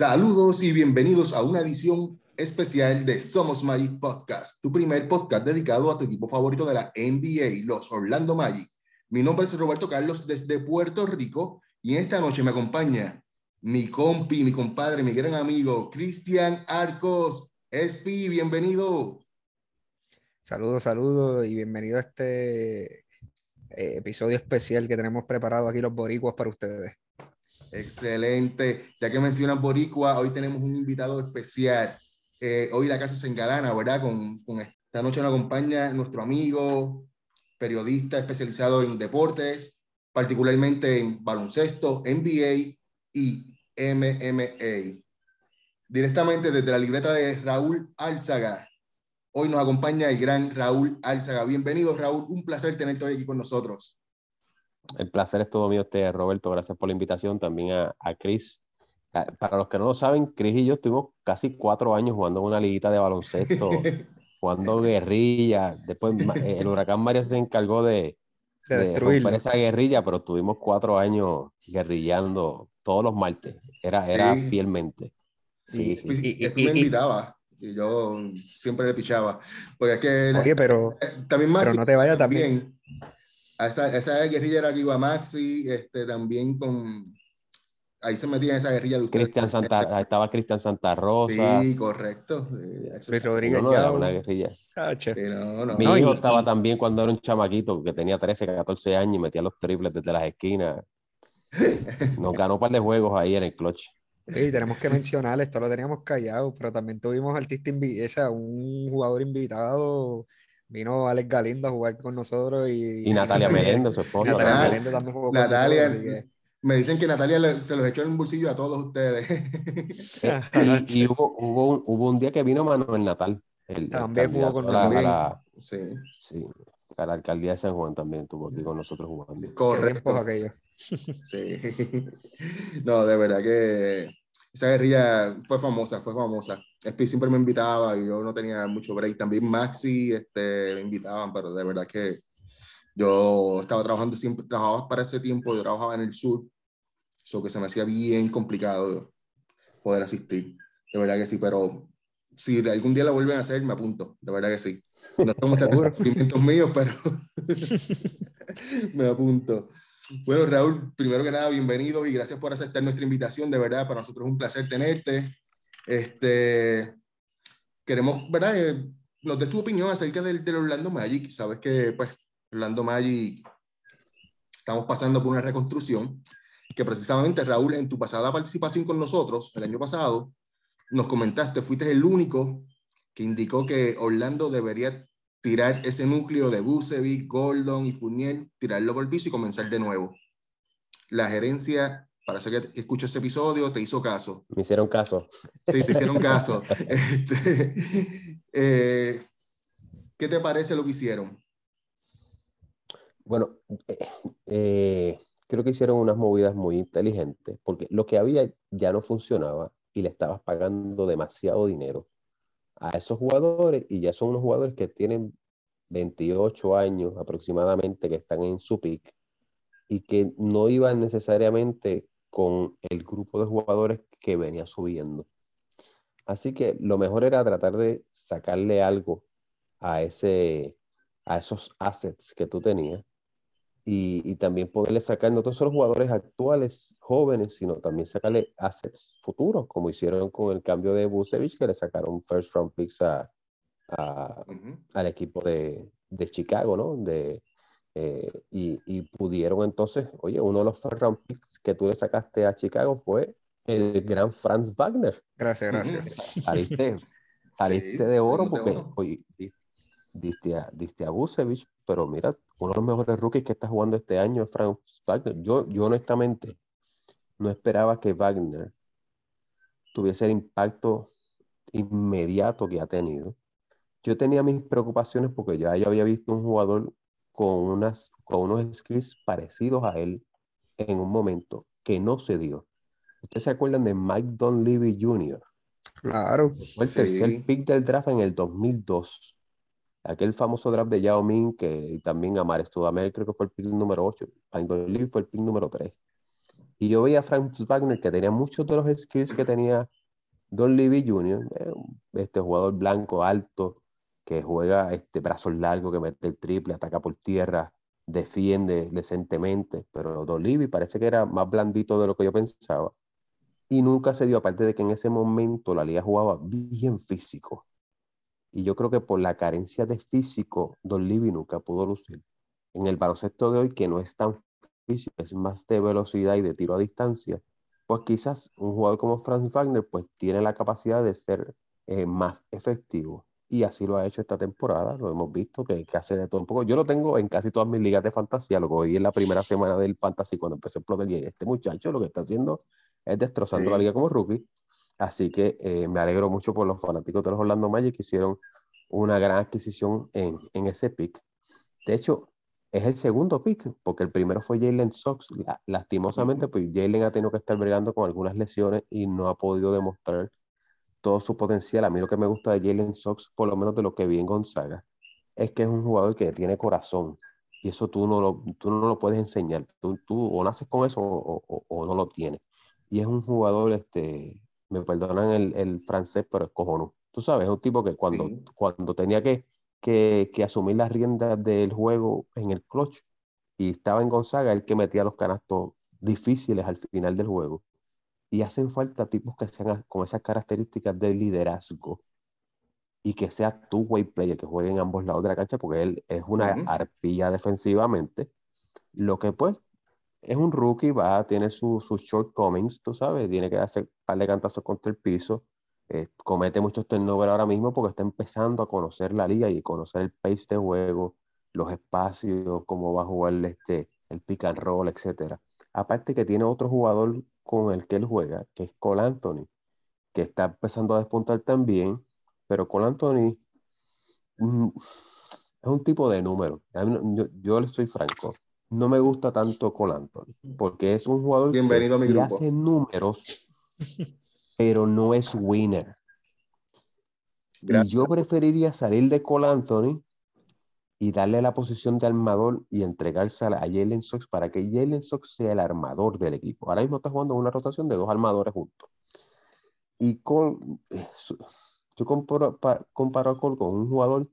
Saludos y bienvenidos a una edición especial de Somos Magic Podcast, tu primer podcast dedicado a tu equipo favorito de la NBA, los Orlando Magic. Mi nombre es Roberto Carlos desde Puerto Rico y esta noche me acompaña mi compi, mi compadre, mi gran amigo Cristian Arcos. Espi, bienvenido. Saludos, saludos y bienvenido a este eh, episodio especial que tenemos preparado aquí los boricuas para ustedes. Excelente. Ya que mencionan Boricua, hoy tenemos un invitado especial. Eh, hoy la casa se engalana, ¿verdad? Con, con, esta noche nos acompaña nuestro amigo, periodista especializado en deportes, particularmente en baloncesto, NBA y MMA. Directamente desde la libreta de Raúl Álzaga. Hoy nos acompaña el gran Raúl Álzaga. Bienvenido, Raúl. Un placer tenerte hoy aquí con nosotros. El placer es todo mío, usted, Roberto. Gracias por la invitación. También a, a Chris. Para los que no lo saben, Chris y yo estuvimos casi cuatro años jugando en una liguita de baloncesto, jugando guerrilla. Después el huracán María se encargó de, de, destruir esa guerrilla, pero estuvimos cuatro años guerrillando todos los martes. Era, era Sí. fielmente. Sí, sí. Y, y, me invitaba y yo siempre le pichaba. Porque es que Oye, pero, eh, también más pero no te vayas también. A esa, esa guerrilla era que iba Maxi, este, también con. Ahí se metía en esa guerrilla de ustedes. Cristian Santa, estaba Cristian Santa Rosa. Sí, correcto. Eh, sí. Rodríguez No, no, era una guerrilla. Chacho. Sí, no, no. Mi No, hijo y- estaba y- también cuando era un chamaquito que tenía 13, 14 años y metía los triples desde las esquinas. Nos ganó un par de juegos ahí en el clutch. Y tenemos que mencionar, esto lo teníamos callado, pero también tuvimos artista un jugador invitado. Vino Alex Galindo a jugar con nosotros y, Y Natalia Meléndez, su esposa. Natalia Natalia- también. Jugó con Natalia, nosotros, así que- me dicen que Natalia le- se los echó en el bolsillo a todos ustedes. Y, y hubo, hubo, un, hubo un día que vino Manuel Natal. El, el También jugó con la- la- sí, sí, a la alcaldía de San Juan también estuvo aquí con nosotros jugando. Correcto. aquellos. Sí. No, de verdad que esa guerrilla fue famosa, fue famosa. Speed siempre me invitaba y yo no tenía mucho break. También Maxi este, me invitaban, pero de verdad que yo estaba trabajando siempre, trabajaba para ese tiempo, yo trabajaba en el sur, eso que se me hacía bien complicado poder asistir. De verdad que sí, pero si algún día la vuelven a hacer, me apunto, de verdad que sí. No Seguro. sentimientos míos, pero me apunto. Bueno, Raúl, primero que nada, bienvenido y gracias por aceptar nuestra invitación. De verdad, para nosotros es un placer tenerte. Este, queremos, ¿verdad? Eh, nos des tu opinión acerca del, del Orlando Magic. Sabes que, pues, Orlando Magic estamos pasando por una reconstrucción que precisamente, Raúl, en tu pasada participación con nosotros, el año pasado, nos comentaste, fuiste el único que indicó que Orlando debería tirar ese núcleo de Bucevic, Gordon y Fournier, tirarlo por el piso y comenzar de nuevo. La gerencia, parece que escuchó ese episodio, te hizo caso. Me hicieron caso. Sí, te hicieron caso. Este, eh, ¿Qué te parece lo que hicieron? Bueno, eh, eh, creo que hicieron unas movidas muy inteligentes, porque lo que había ya no funcionaba y le estabas pagando demasiado dinero a esos jugadores y ya son unos jugadores que tienen 28 años aproximadamente, que están en su pick y que no iban necesariamente con el grupo de jugadores que venía subiendo. Así que lo mejor era tratar de sacarle algo a, ese, a esos assets que tú tenías y, y también poderle sacar no solo jugadores actuales, jóvenes, sino también sacarle assets futuros, como hicieron con el cambio de Busevich, que le sacaron first round picks a, al equipo de, de Chicago, ¿no? De, eh, y, y pudieron entonces, oye, uno de los first round picks que tú le sacaste a Chicago fue el gran Franz Wagner. Gracias, gracias. Saliste, saliste Sí, de oro salimos de porque oro. oye, di- diste a, diste a Vucevic, pero mira, uno de los mejores rookies que está jugando este año es Franz Wagner. Yo, yo honestamente no esperaba que Wagner tuviese el impacto inmediato que ha tenido. Yo tenía mis preocupaciones porque ya yo había visto un jugador con, unas, con unos skills parecidos a él en un momento que no se dio. ¿Ustedes se acuerdan de Mike Dunleavy Jr.? Claro. Fue el Sí. tercer pick del draft en el 2002. Aquel famoso draft de Yao Ming, que también Amar Studamel, creo que fue el pick número 8. Mike Dunleavy fue el pick número 3. Y yo veía a Frank Wagner que tenía muchos de los skills que tenía Don Levy Jr., eh, este jugador blanco, alto, que juega este, brazos largos, que mete el triple, ataca por tierra, defiende decentemente, pero Don Levy parece que era más blandito de lo que yo pensaba. Y nunca se dio, aparte de que en ese momento la liga jugaba bien físico. Y yo creo que por la carencia de físico, Don Levy nunca pudo lucir. En el baloncesto de hoy, que no es tan físico, es más de velocidad y de tiro a distancia, pues quizás un jugador como Franz Wagner pues tiene la capacidad de ser eh, más efectivo. Y así lo ha hecho esta temporada, lo hemos visto, que, que, hace de todo un poco. Yo lo tengo en casi todas mis ligas de fantasía, lo que vi en la primera semana del fantasy cuando empezó a explotar. Y este muchacho lo que está haciendo es destrozando la liga como rookie. Así que eh, me alegro mucho por los fanáticos de los Orlando Magic que hicieron una gran adquisición en, en ese pick. De hecho, es el segundo pick, porque el primero fue Jalen Sox. Lastimosamente, pues Jalen ha tenido que estar bregando con algunas lesiones y no ha podido demostrar todo su potencial. A mí lo que me gusta de Jalen Sox, por lo menos de lo que vi en Gonzaga, es que es un jugador que tiene corazón. Y eso tú no lo, tú no lo puedes enseñar. Tú, tú o naces con eso o, o, no lo tienes. Y es un jugador, este, me perdonan el, el francés, pero es. Tú sabes, es un tipo que cuando, cuando tenía que que, que asumir las riendas del juego en el clutch y estaba en Gonzaga el que metía los canastos difíciles al final del juego. Y hacen falta tipos que sean con esas características de liderazgo y que sea tu way player, que juegue en ambos lados de la cancha, porque él es una arpilla defensivamente. Lo que pues es un rookie, va a tener sus shortcomings, tú sabes, tiene que darse un par de cantazos contra el piso, eh, comete muchos turnovers ahora mismo porque está empezando a conocer la liga y conocer el pace de juego, los espacios, cómo va a jugar este, el pick and roll, etc. Aparte que tiene otro jugador con el que él juega, que es Cole Anthony, que está empezando a despuntar también, pero Cole Anthony mm, es un tipo de número. Yo, yo, le soy franco, no me gusta tanto Cole Anthony, porque es un jugador que hace números pero no es winner. Y yo preferiría salir de Cole Anthony y darle la posición de armador y entregarse a, Jalen Sox para que Jalen Sox sea el armador del equipo. Ahora mismo está jugando una rotación de dos armadores juntos. Y con, yo comparo, comparo a Cole con un jugador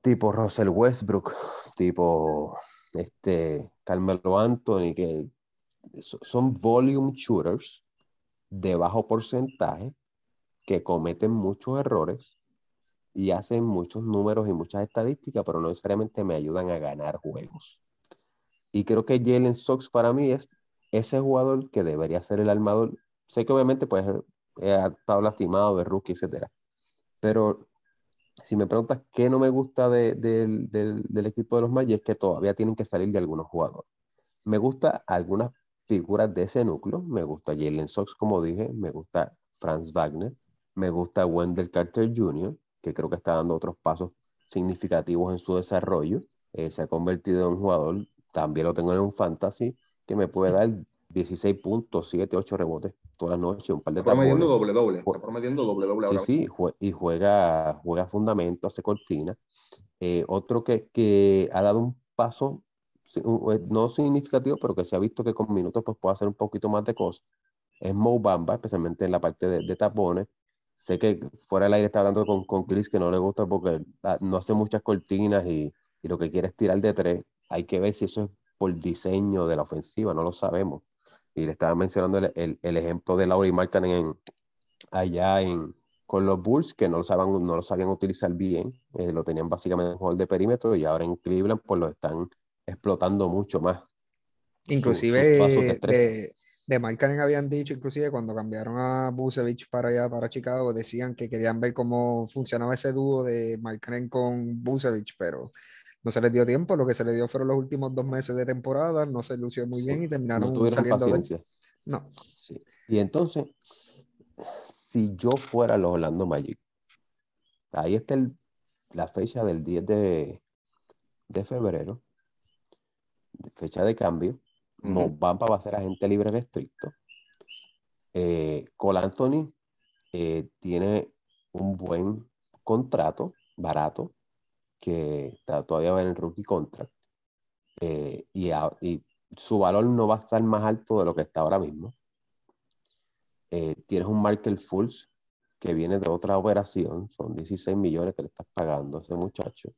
tipo Russell Westbrook, tipo este Carmelo Anthony, que son volume shooters de bajo porcentaje que cometen muchos errores y hacen muchos números y muchas estadísticas, pero no necesariamente me ayudan a ganar juegos. Y creo que Jalen Sox para mí es ese jugador que debería ser el armador. Sé que obviamente pues ha estado lastimado de rookie, etcétera. Pero si me preguntas qué no me gusta del equipo de los Magic es que todavía tienen que salir de algunos jugadores. Me gusta algunas figuras de ese núcleo. Me gusta Jalen Sox, como dije, me gusta Franz Wagner, me gusta Wendell Carter Jr., que creo que está dando otros pasos significativos en su desarrollo. Eh, se ha convertido en un jugador, también lo tengo en un fantasy, que me puede dar 16 puntos, 7, 8 rebotes todas las noches, un par de Está promediando doble doble, está promediando doble doble ahora. Sí, sí, y juega, juega fundamento, hace cortina. Eh, otro que, que ha dado un paso eh, no significativo, pero que se ha visto que con minutos pues, puede hacer un poquito más de cosas, es Mo Bamba, especialmente en la parte de, de tapones. Sé que fuera del aire está hablando con, con Chris que no le gusta porque ah, no hace muchas cortinas y, y, lo que quiere es tirar de tres. Hay que ver si eso es por diseño de la ofensiva, no lo sabemos. Y le estaba mencionando el, el, el ejemplo de Laurie Markkanen allá en, con los Bulls, que no lo, sabían, no lo sabían utilizar bien, eh, lo tenían básicamente en juego de perímetro y ahora en Cleveland pues lo están explotando mucho más. Inclusive de, de, de habían dicho, inclusive cuando cambiaron a Busevich para allá, para Chicago, decían que querían ver cómo funcionaba ese dúo de Markkanen con Busevich, pero no se les dio tiempo, lo que se les dio fueron los últimos dos meses de temporada, no se lució muy bien y terminaron no saliendo paciencia. No. Sí. Y entonces, si yo fuera los Orlando Magic, ahí está el, la fecha del 10 de, de febrero, fecha de cambio. No para va a ser agente libre restricto. Eh, Cole Anthony eh, tiene un buen contrato, barato, que está todavía en el rookie contract. Eh, y, y, su valor no va a estar más alto de lo que está ahora mismo. Eh, tienes un Michael Fultz que viene de otra operación, son 16 millones que le estás pagando a ese muchacho.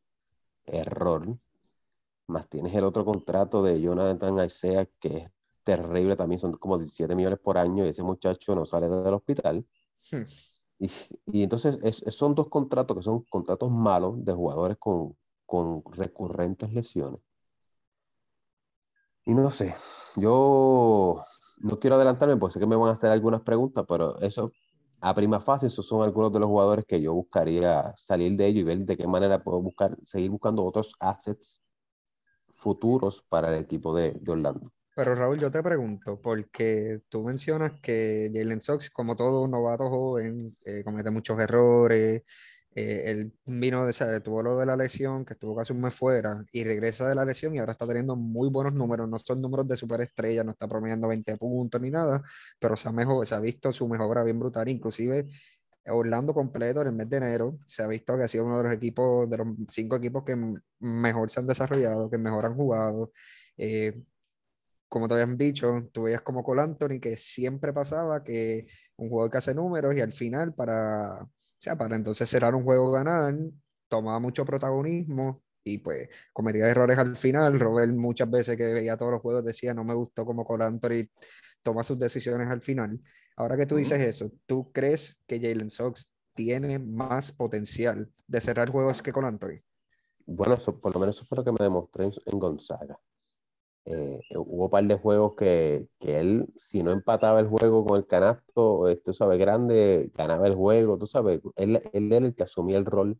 Error. Más tienes el otro contrato de Jonathan Isaiah que es terrible también, son como 17 millones por año y ese muchacho no sale del hospital. Hmm. Y, entonces son dos contratos que son contratos malos de jugadores con, con recurrentes lesiones. Y no sé, yo no quiero adelantarme porque sé que me van a hacer algunas preguntas, pero eso a prima fase, esos son algunos de los jugadores que yo buscaría salir de ello y ver de qué manera puedo buscar, seguir buscando otros assets futuros para el equipo de, de Orlando. Pero Raúl, yo te pregunto, porque tú mencionas que Jalen Sox, como todo novato joven, eh, comete muchos errores. Eh, él vino de, tuvo lo de la lesión, que estuvo casi un mes fuera, y regresa de la lesión y ahora está teniendo muy buenos números. No son números de superestrella, no está promediando 20 puntos ni nada, pero se ha, mejor, se ha visto su mejora bien brutal. Inclusive Orlando completo en el mes de enero, se ha visto que ha sido uno de los equipos, de los cinco equipos que mejor se han desarrollado, que mejor han jugado. Eh, como te habían dicho, tú veías como Cole Anthony que siempre pasaba que un jugador que hace números y al final para, o sea, para entonces cerrar un juego ganar, tomaba mucho protagonismo y pues cometía errores al final. Robert muchas veces que veía todos los juegos decía no me gustó como Cole Anthony toma sus decisiones al final. Ahora que tú dices eso, ¿tú crees que Jalen Sox tiene más potencial de cerrar juegos que Cole Anthony? Bueno, por lo menos eso fue lo que me demostré en Gonzaga. Eh, hubo un par de juegos que, que, él, si no empataba el juego con el canasto, tú sabes, grande, ganaba el juego, tú sabes, él, él era el que asumía el rol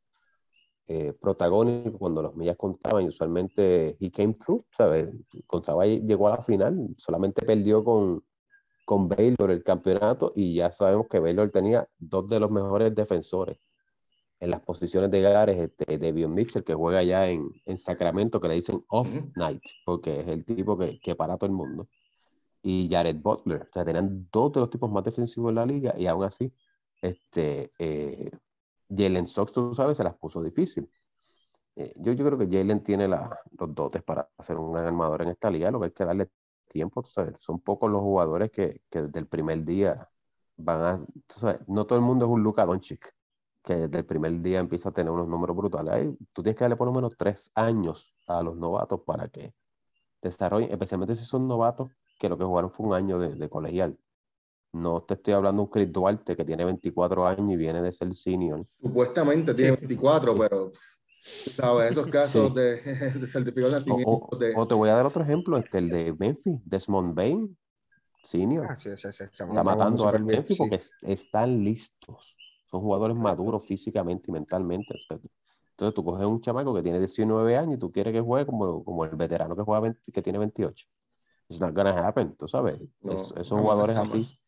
eh, protagónico cuando los millas contaban y usualmente he came through, ¿sabes? González llegó a la final, solamente perdió con, con Baylor el campeonato y ya sabemos que Baylor tenía dos de los mejores defensores en las posiciones de Gares este, de Bion Mitchell, que juega ya en, en, Sacramento, que le dicen off night, porque es el tipo que, que para todo el mundo. Y Jared Butler, o sea, tenían dos de los tipos más defensivos en la liga, y aún así, este, eh, Jalen Sox, tú sabes, se las puso difícil. Eh, yo, yo creo que Jalen tiene la, los dotes para ser un gran armador en esta liga, lo que hay que darle tiempo, tú sabes, son pocos los jugadores que, que desde el primer día van a, tú sabes, no todo el mundo es un Luka Doncic que desde el primer día empieza a tener unos números brutales. Ahí, tú tienes que darle por lo menos tres años a los novatos para que desarrollen, especialmente si son novatos que lo que jugaron fue un año de, colegial. No te estoy hablando de un Chris Duarte que tiene 24 años y viene de ser senior. Supuestamente tiene 24, pero ¿sabes? Esos casos de, de certificado de nacimiento. O, te voy a dar otro ejemplo, este, el de Memphis, Desmond Bain, senior. Ah, sí, sí, está matando a Memphis porque están listos son jugadores maduros físicamente y mentalmente. Entonces tú coges un chamaco que tiene 19 años y tú quieres que juegue como, como el veterano que, juega que tiene 28. It's not gonna happen, tú sabes. esos jugadores así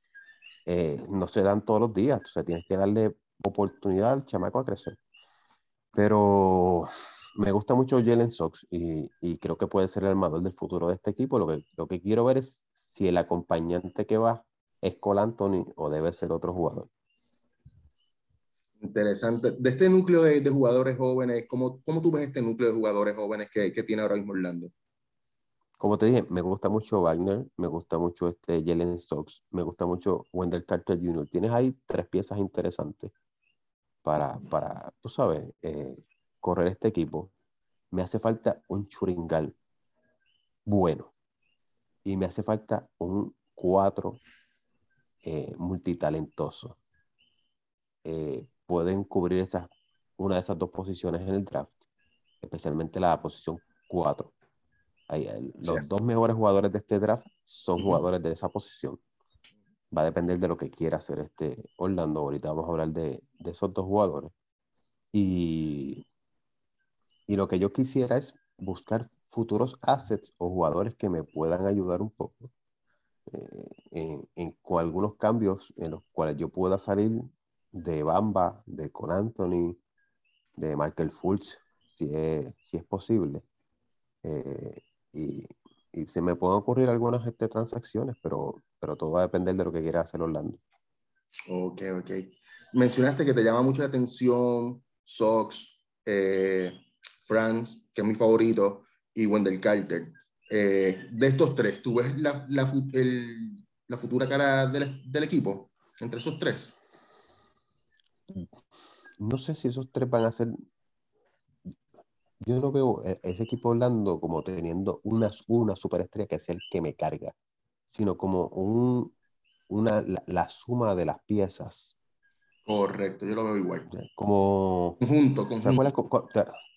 eh, no se dan todos los días. Entonces tienes que darle oportunidad al chamaco a crecer. Pero me gusta mucho Jalen Sox y, y, creo que puede ser el armador del futuro de este equipo. Lo que, lo que quiero ver es si el acompañante que va es Cole Anthony o debe ser otro jugador. Interesante. De este núcleo de, jugadores jóvenes, ¿cómo, ¿cómo, tú ves este núcleo de jugadores jóvenes que, que, tiene ahora mismo Orlando? Como te dije, me gusta mucho Wagner, me gusta mucho este Jalen Sox, me gusta mucho Wendell Carter Jr. Tienes ahí tres piezas interesantes para, para tú sabes, eh, correr este equipo. Me hace falta un churingal bueno y me hace falta un cuatro eh, multitalentoso. Eh, pueden cubrir esas, una de esas dos posiciones en el draft, especialmente la posición 4. los dos mejores jugadores de este draft son jugadores de esa posición. Va a depender de lo que quiera hacer este Orlando. Ahorita vamos a hablar de, de esos dos jugadores. Y, y lo que yo quisiera es buscar futuros assets o jugadores que me puedan ayudar un poco eh, en, en, algunos cambios en los cuales yo pueda salir de Bamba, de Con Anthony, de Michael Fultz, si es, si es posible. Eh, y, y, se me pueden ocurrir algunas este, transacciones, pero, pero todo va a depender de lo que quiera hacer Orlando. Ok, ok. Mencionaste que te llama mucho la atención Sox, eh, Franz, que es mi favorito, y Wendell Carter. Eh, de estos tres, ¿tú ves la, la, la futura cara del, del, equipo entre esos tres? No sé si esos tres van a ser. Yo no veo e, ese equipo Orlando como teniendo una, una superestrella que sea el que me carga, sino como un, una, la suma de las piezas Correcto, yo lo veo igual. Como... Conjunto, conjunto.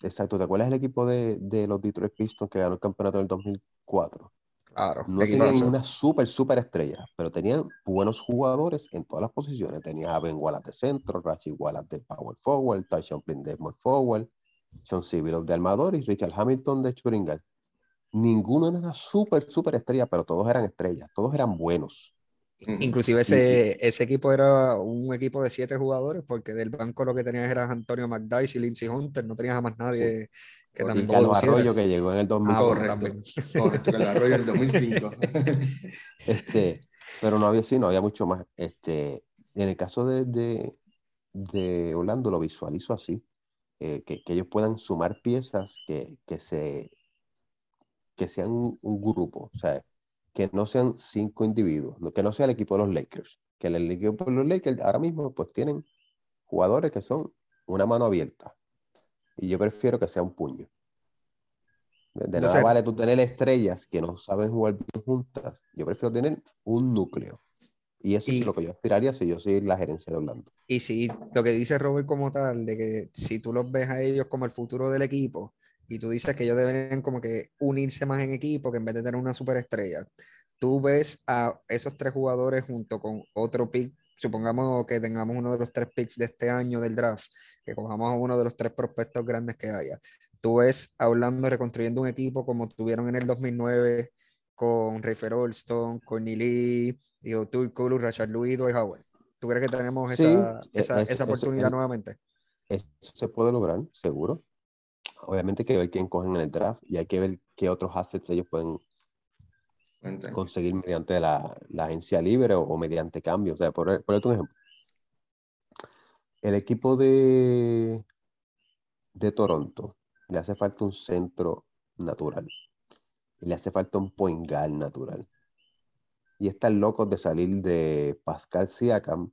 exacto, ¿te acuerdas del equipo de, de, los Detroit Pistons que ganó el campeonato en el 2004? Claro. No tenían una súper, súper estrella, pero tenían buenos jugadores en todas las posiciones. Tenías a Ben Wallace de centro, Rachi Wallace de power forward, Tyson Plin de small forward, John Civilov de armador y Richard Hamilton de Churingal. Ninguno era una súper, súper estrella, pero todos eran estrellas, todos eran buenos. Inclusive ese, ese equipo era un equipo de siete jugadores, porque del banco lo que tenías era Antonio McDyess y Lindsey Hunter, no tenías a más nadie que y también Carlos Arroyo que llegó en el 2004. Ah, correcto, Carlos Arroyo en el 2005. este, pero no había, sí, no había mucho más. Este, en el caso de, de, de Orlando lo visualizo así, eh, que, que, ellos puedan sumar piezas que, que, se, que sean un, un grupo, o sea, que no sean cinco individuos, que no sea el equipo de los Lakers, que el equipo de los Lakers ahora mismo pues tienen jugadores que son una mano abierta y yo prefiero que sea un puño. De nada vale tú tener estrellas que no saben jugar bien juntas. Yo prefiero tener un núcleo. Y eso es lo que yo aspiraría si yo soy la gerencia de Orlando. Y si lo que dice Robert como tal, de que si tú los ves a ellos como el futuro del equipo, y tú dices que ellos deberían como que unirse más en equipo que en vez de tener una superestrella. Tú ves a esos tres jugadores junto con otro pick, supongamos que tengamos uno de los tres picks de este año del draft, que cojamos a uno de los tres prospectos grandes que haya. Tú ves hablando, reconstruyendo un equipo como tuvieron en el 2009 con Rafer Olston, con Nili, Tul Kulu, Rashad Louis, y Howard. ¿Tú crees que tenemos esa, e, esa, esa oportunidad nuevamente? Eso se puede lograr, seguro obviamente hay que ver quién cogen en el draft y hay que ver qué otros assets ellos pueden conseguir mediante la, la, agencia libre o, mediante cambios. O sea, por, por un ejemplo. El equipo de, de Toronto le hace falta un centro natural. Y le hace falta un point guard natural. Y están locos de salir de Pascal Siakam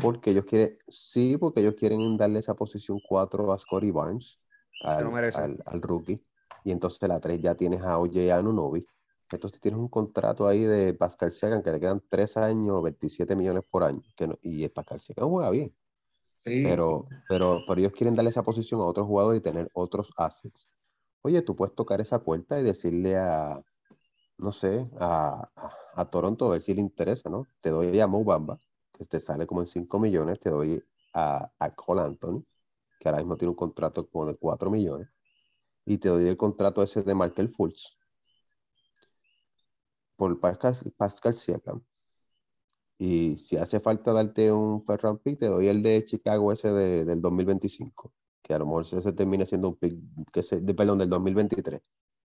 porque ellos quieren, sí, porque ellos quieren darle esa posición 4 a Scotty Barnes, al, al, rookie. Y entonces la 3 ya tienes a OJ Anunobi. Entonces tienes un contrato ahí de Pascal Siakam que le quedan 3 años, 27 millones por año. Que y el Pascal Siakam juega bien. Pero, pero, pero ellos quieren darle esa posición a otro jugador y tener otros assets. Oye, tú puedes tocar esa puerta y decirle a, no sé, a, a, Toronto a ver si le interesa, ¿no? Te doy a Mo Bamba que te sale como en 5 millones, te doy a, a Cole Anthony, que ahora mismo tiene un contrato como de 4 millones, y te doy el contrato ese de Markel Fultz por Pascal, Pascal Siakam. Y si hace falta darte un Ferran pick, te doy el de Chicago ese de, del 2025, que a lo mejor se, termina siendo un pick, que se, de, perdón, del 2023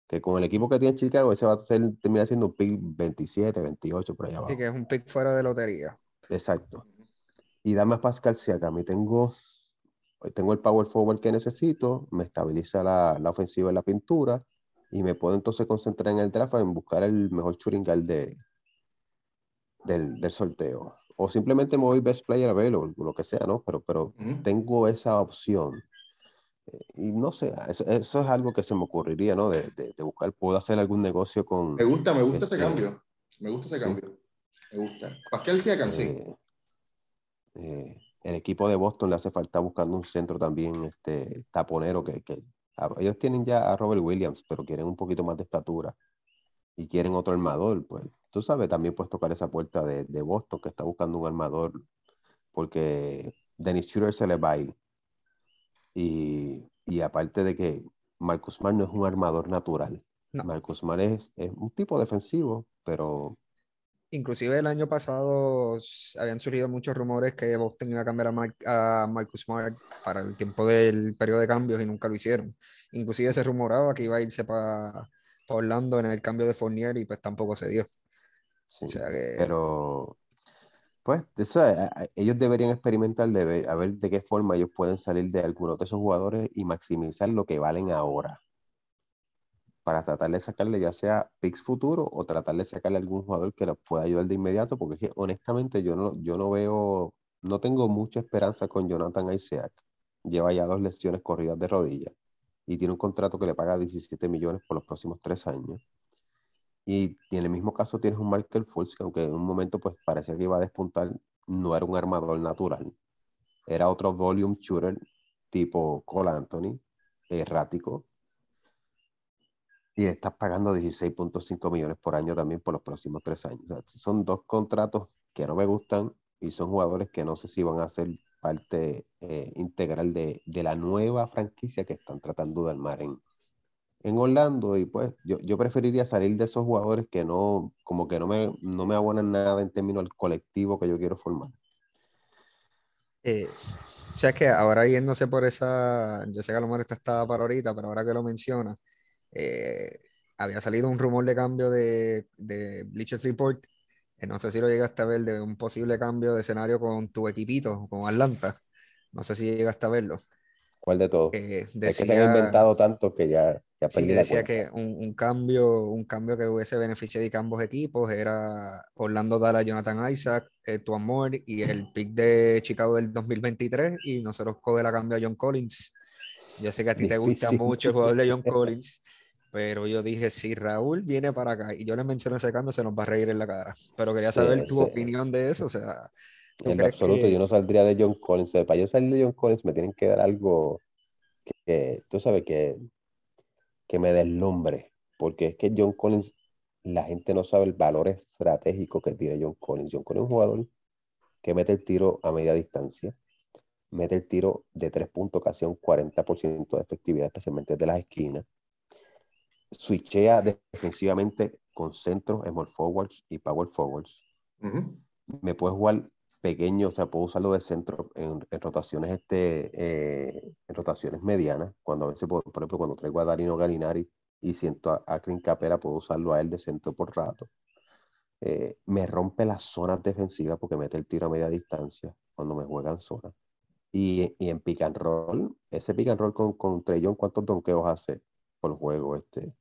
que con el equipo que tiene Chicago, ese va a ser, termina siendo un pick 27, 28, por allá abajo. Sí, que es un pick fuera de lotería. Exacto. Y dame a Pascal Siakam. Y tengo, tengo el power forward que necesito, me estabiliza la, la, ofensiva en la pintura y me puedo entonces concentrar en el draft en buscar el mejor churingal de, del, del, sorteo. O simplemente me voy best player available, lo que sea, ¿no? Pero, pero tengo esa opción. Y no sé, eso, es algo que se me ocurriría, ¿no? De, de, buscar, puedo hacer algún negocio con... Me gusta, me gusta ese este cambio. Me gusta ese cambio. Me gusta. Pascal Siakam, sí. Eh, eh, el equipo de Boston le hace falta buscando un centro también este, taponero que, que ellos tienen ya a Robert Williams, pero quieren un poquito más de estatura y quieren otro armador, pues tú sabes, también puedes tocar esa puerta de, de Boston que está buscando un armador porque Dennis Schroeder se le va a ir. Y, y aparte de que Marcus Smart no es un armador natural. Marcus Smart es, es, un tipo defensivo, pero Inclusive el año pasado habían surgido muchos rumores que Boston iba a cambiar a, a Marcus Smart para el tiempo del periodo de cambios y nunca lo hicieron. Inclusive se rumoraba que iba a irse para Orlando en el cambio de Fournier y pues tampoco se dio. Pero, pues, eso, ellos deberían experimentar de a ver de qué forma ellos pueden salir de algunos de esos jugadores y maximizar lo que valen ahora para tratar de sacarle ya sea picks futuro o tratar de sacarle algún jugador que los pueda ayudar de inmediato, porque honestamente yo no, yo no veo, no tengo mucha esperanza con Jonathan Isaac. Lleva ya dos lesiones corridas de rodilla y tiene un contrato que le paga 17 millones por los próximos tres años. Y, en el mismo caso tienes un Michael Fultz, que aunque en un momento pues parecía que iba a despuntar, no era un armador natural. Era otro volume shooter tipo Cole Anthony, errático, y le estás pagando 16.5 millones por año también por los próximos tres años. son dos contratos que no me gustan y son jugadores que no sé si van a ser parte eh, integral de, de, la nueva franquicia que están tratando de armar en, en Orlando. Y pues yo, yo, preferiría salir de esos jugadores que no, como que no me, no me abonan nada en términos del colectivo que yo quiero formar. Eh, o sea, que ahora yéndose por esa, yo sé que a lo mejor esta estaba para ahorita, pero ahora que lo mencionas, eh, había salido un rumor de cambio de, de Bleachers Report, eh, no sé si lo llegaste a ver, de un posible cambio de escenario con tu equipito, con Atlanta. No sé si llegaste a verlo. ¿Cuál de todos? Eh, es que se han inventado tanto que ya, ya sí, decía que un, un, cambio, un cambio que hubiese beneficiado a ambos equipos era Orlando dar a Jonathan Isaac, eh, tu amor y el pick de Chicago del 2023 y nosotros coger a cambio a John Collins. Yo sé que a ti te gusta mucho el jugador de John Collins. Pero yo dije, si Raúl viene para acá y yo le menciono ese cambio, se nos va a reír en la cara. Pero quería saber tu opinión de eso. O sea, en absoluto, yo no saldría de John Collins. Para yo salir de John Collins me tienen que dar algo que, tú sabes, que, que me deslumbre. Porque es que John Collins, la gente no sabe el valor estratégico que tiene John Collins. John Collins es un jugador que mete el tiro a media distancia, mete el tiro de tres puntos, casi un 40% de efectividad, especialmente de las esquinas switchea defensivamente con centros, small forwards y power forwards. Me puede jugar pequeño, o sea, puedo usarlo de centro en, rotaciones este, eh, en rotaciones medianas. Cuando a veces, por, ejemplo, cuando traigo a Darino Galinari y siento a, a Capera, puedo usarlo a él de centro por rato. Eh, me rompe las zonas defensivas porque mete el tiro a media distancia cuando me juegan zona. Y, y, en pick and roll, ese pick and roll con, con Trellón, ¿cuántos donkeos hace? por juego este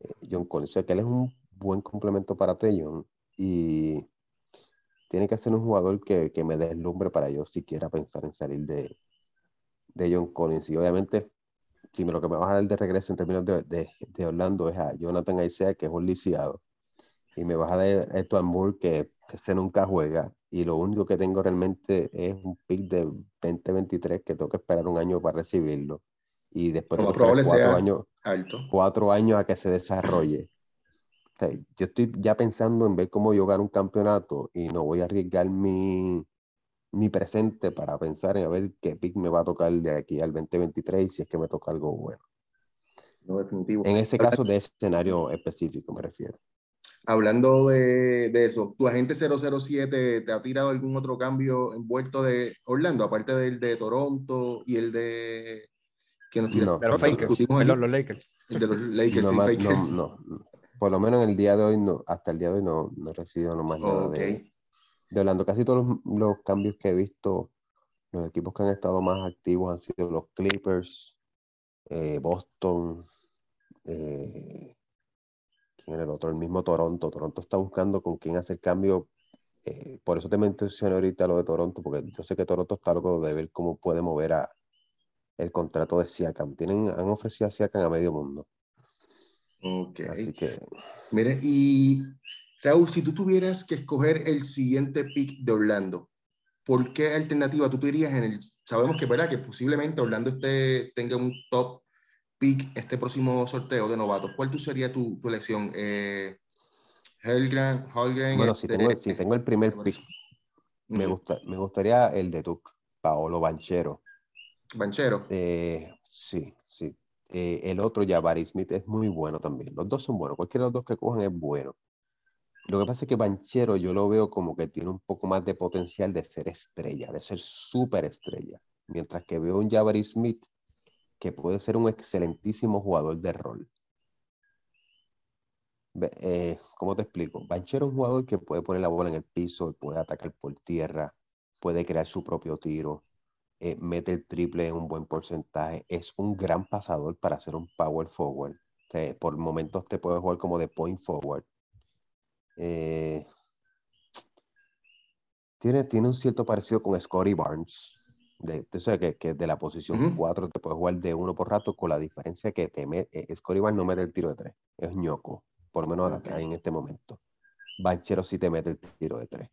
eh, John Collins. O sea que él es un buen complemento para Treyon y tiene que ser un jugador que, que, me deslumbre para yo siquiera pensar en salir de, de John Collins. Y obviamente, si me lo que me vas a dar de regreso en términos de, de, de Orlando es a Jonathan Isaiah, que es un lisiado, y me vas a dar a Eto Moore, que ese nunca juega, y lo único que tengo realmente es un pick de 2023 que tengo que esperar un año para recibirlo y después de cuatro años, cuatro años a que se desarrolle. Yo estoy ya pensando en ver cómo yo gano un campeonato y no voy a arriesgar mi, mi presente para pensar en a ver qué pick me va a tocar de aquí al 2023 si es que me toca algo bueno. No, definitivo. En ese caso de ese escenario específico me refiero. Hablando de, de, eso, ¿tu agente 007 te ha tirado algún otro cambio envuelto de Orlando, aparte del de Toronto y el de que nos no. los Lakers. El de los Lakers no, más, no, no, Por lo menos en el día de hoy, no, hasta el día de hoy no, no he recibido nomás nada de, de Orlando. Casi todos los, los, cambios que he visto, los equipos que han estado más activos han sido los Clippers, eh, Boston, eh, ¿quién era el otro? El mismo Toronto. Toronto está buscando con quién hacer cambio. Eh, por eso te mencioné ahorita lo de Toronto, porque yo sé que Toronto está loco de ver cómo puede mover a, el contrato de Siakam. Tienen, han ofrecido a Siakam a medio mundo. Ok. Así que... Mire, y Raúl, si tú tuvieras que escoger el siguiente pick de Orlando, ¿por qué alternativa tú te irías en el... Sabemos que, ¿verdad? Que posiblemente Orlando esté, tenga un top pick este próximo sorteo de novatos. ¿Cuál tú sería tu, tu elección? Eh, Helgren, Holgren. Bueno, si tengo, si tengo el primer pick, me, gusta, me gustaría el de Tuc, Paolo Banchero. Banchero. Eh, sí. Eh, el otro, Jabari Smith, es muy bueno también. Los dos son buenos. Cualquiera de los dos que cojan es bueno. Lo que pasa es que Banchero yo lo veo como que tiene un poco más de potencial de ser estrella, de ser súper estrella. Mientras que veo un Jabari Smith que puede ser un excelentísimo jugador de rol. Eh, ¿Cómo te explico? Banchero es un jugador que puede poner la bola en el piso, puede atacar por tierra, puede crear su propio tiro, eh, mete el triple en un buen porcentaje, es un gran pasador para hacer un power forward. por momentos te puede jugar como de point forward. Eh, tiene, tiene un cierto parecido con Scotty Barnes. De, que, que, de la posición 4 te puede jugar de uno por rato, con la diferencia que te eh, Scotty Barnes no mete el tiro de 3, es ñoco, por lo menos en este momento. Banchero sí te mete el tiro de 3.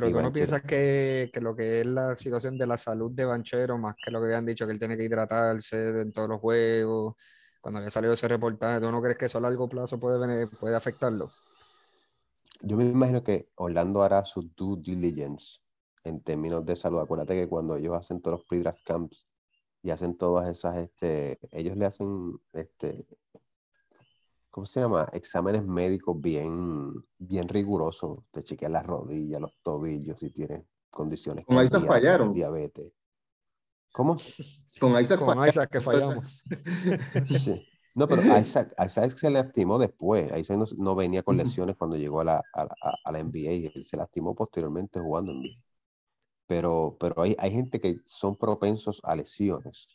Pero tú no piensas que, que, lo que es la situación de la salud de Banchero, más que lo que habían dicho, que él tiene que hidratarse en todos los juegos, cuando había salido ese reportaje, ¿tú no crees que eso a largo plazo puede, puede afectarlo? Yo me imagino que Orlando hará su due diligence en términos de salud. Acuérdate que cuando ellos hacen todos los pre-draft camps y hacen todas esas, este, ellos le hacen, este, ¿cómo se llama? Exámenes médicos bien, bien rigurosos. Te chequean las rodillas, los tobillos, si tienes condiciones. Con Isaac fallaron. Diabetes. ¿Cómo? Con Isaac, Con Isaac que fallamos. sí. No, pero a Isaac, se lastimó después. Isaac no, no venía con lesiones cuando llegó a la, a, a, la NBA y él se lastimó posteriormente jugando en NBA. Pero, pero hay, hay gente que son propensos a lesiones.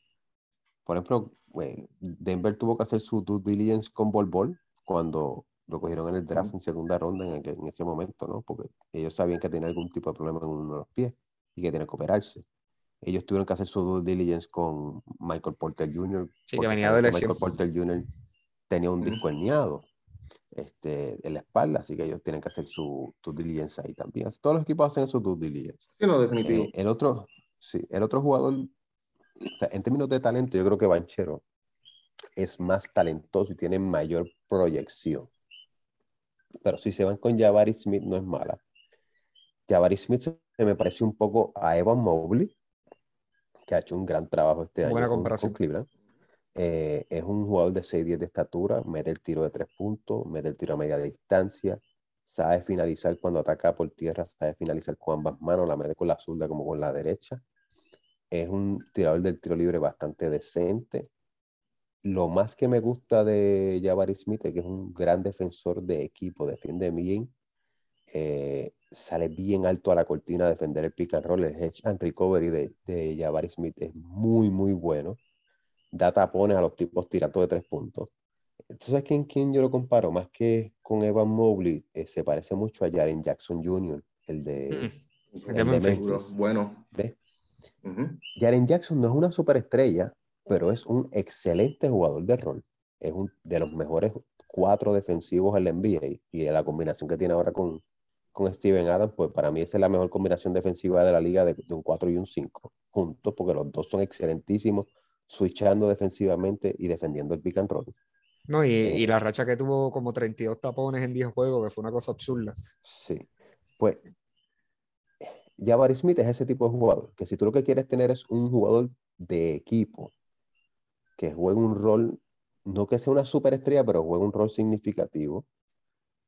Por ejemplo, Denver tuvo que hacer su due diligence con Bol Bol cuando lo cogieron en el draft en segunda ronda en, en, ese momento, ¿no? Porque ellos sabían que tenía algún tipo de problema en uno de los pies y que tenía que operarse ellos tuvieron que hacer su due diligence con Michael Porter Jr. Sí, que venía de lesión. Michael Porter Jr. tenía un disco herniado este, en la espalda, así que ellos tienen que hacer su due diligence ahí también. Todos los equipos hacen su due diligence. Sí, no, definitivo. Eh, el, otro, sí, el otro jugador, en términos de talento, yo creo que Banchero es más talentoso y tiene mayor proyección. Pero si se van con Jabari Smith, no es mala. Jabari Smith se me parece un poco a Evan Mobley, que ha hecho un gran trabajo este año con, Cleveland. Eh, es un jugador de 6-10 de estatura, mete el tiro de tres puntos, mete el tiro a media distancia, sabe finalizar cuando ataca por tierra, sabe finalizar con ambas manos, la mete con la zurda como con la derecha. Es un tirador del tiro libre bastante decente. Lo más que me gusta de Jabari Smith es que es un gran defensor de equipo, defiende bien. Eh, sale bien alto a la cortina a defender el pick and roll. El hedge and recovery de, de Jabari Smith es muy, muy bueno. Da tapones a los tipos tirando de tres puntos. Entonces, ¿quién, quién yo lo comparo? Más que con Evan Mobley, eh, se parece mucho a Jaren Jackson Jr., el de, mm. el de Memphis. Bueno. Jaren Jackson no es una superestrella, pero es un excelente jugador de rol. Es un de los mejores cuatro defensivos en la NBA y la combinación que tiene ahora con, con Steven Adams, pues para mí esa es la mejor combinación defensiva de la liga de, un 4 y un 5 juntos, porque los dos son excelentísimos, switchando defensivamente y defendiendo el pick and roll. No, y, y, eh, la racha que tuvo como 32 tapones en 10 juegos, que fue una cosa absurda. Sí, pues Jabari Smith es ese tipo de jugador, que si tú lo que quieres tener es un jugador de equipo, que juegue un rol, no que sea una superestrella, pero juegue un rol significativo,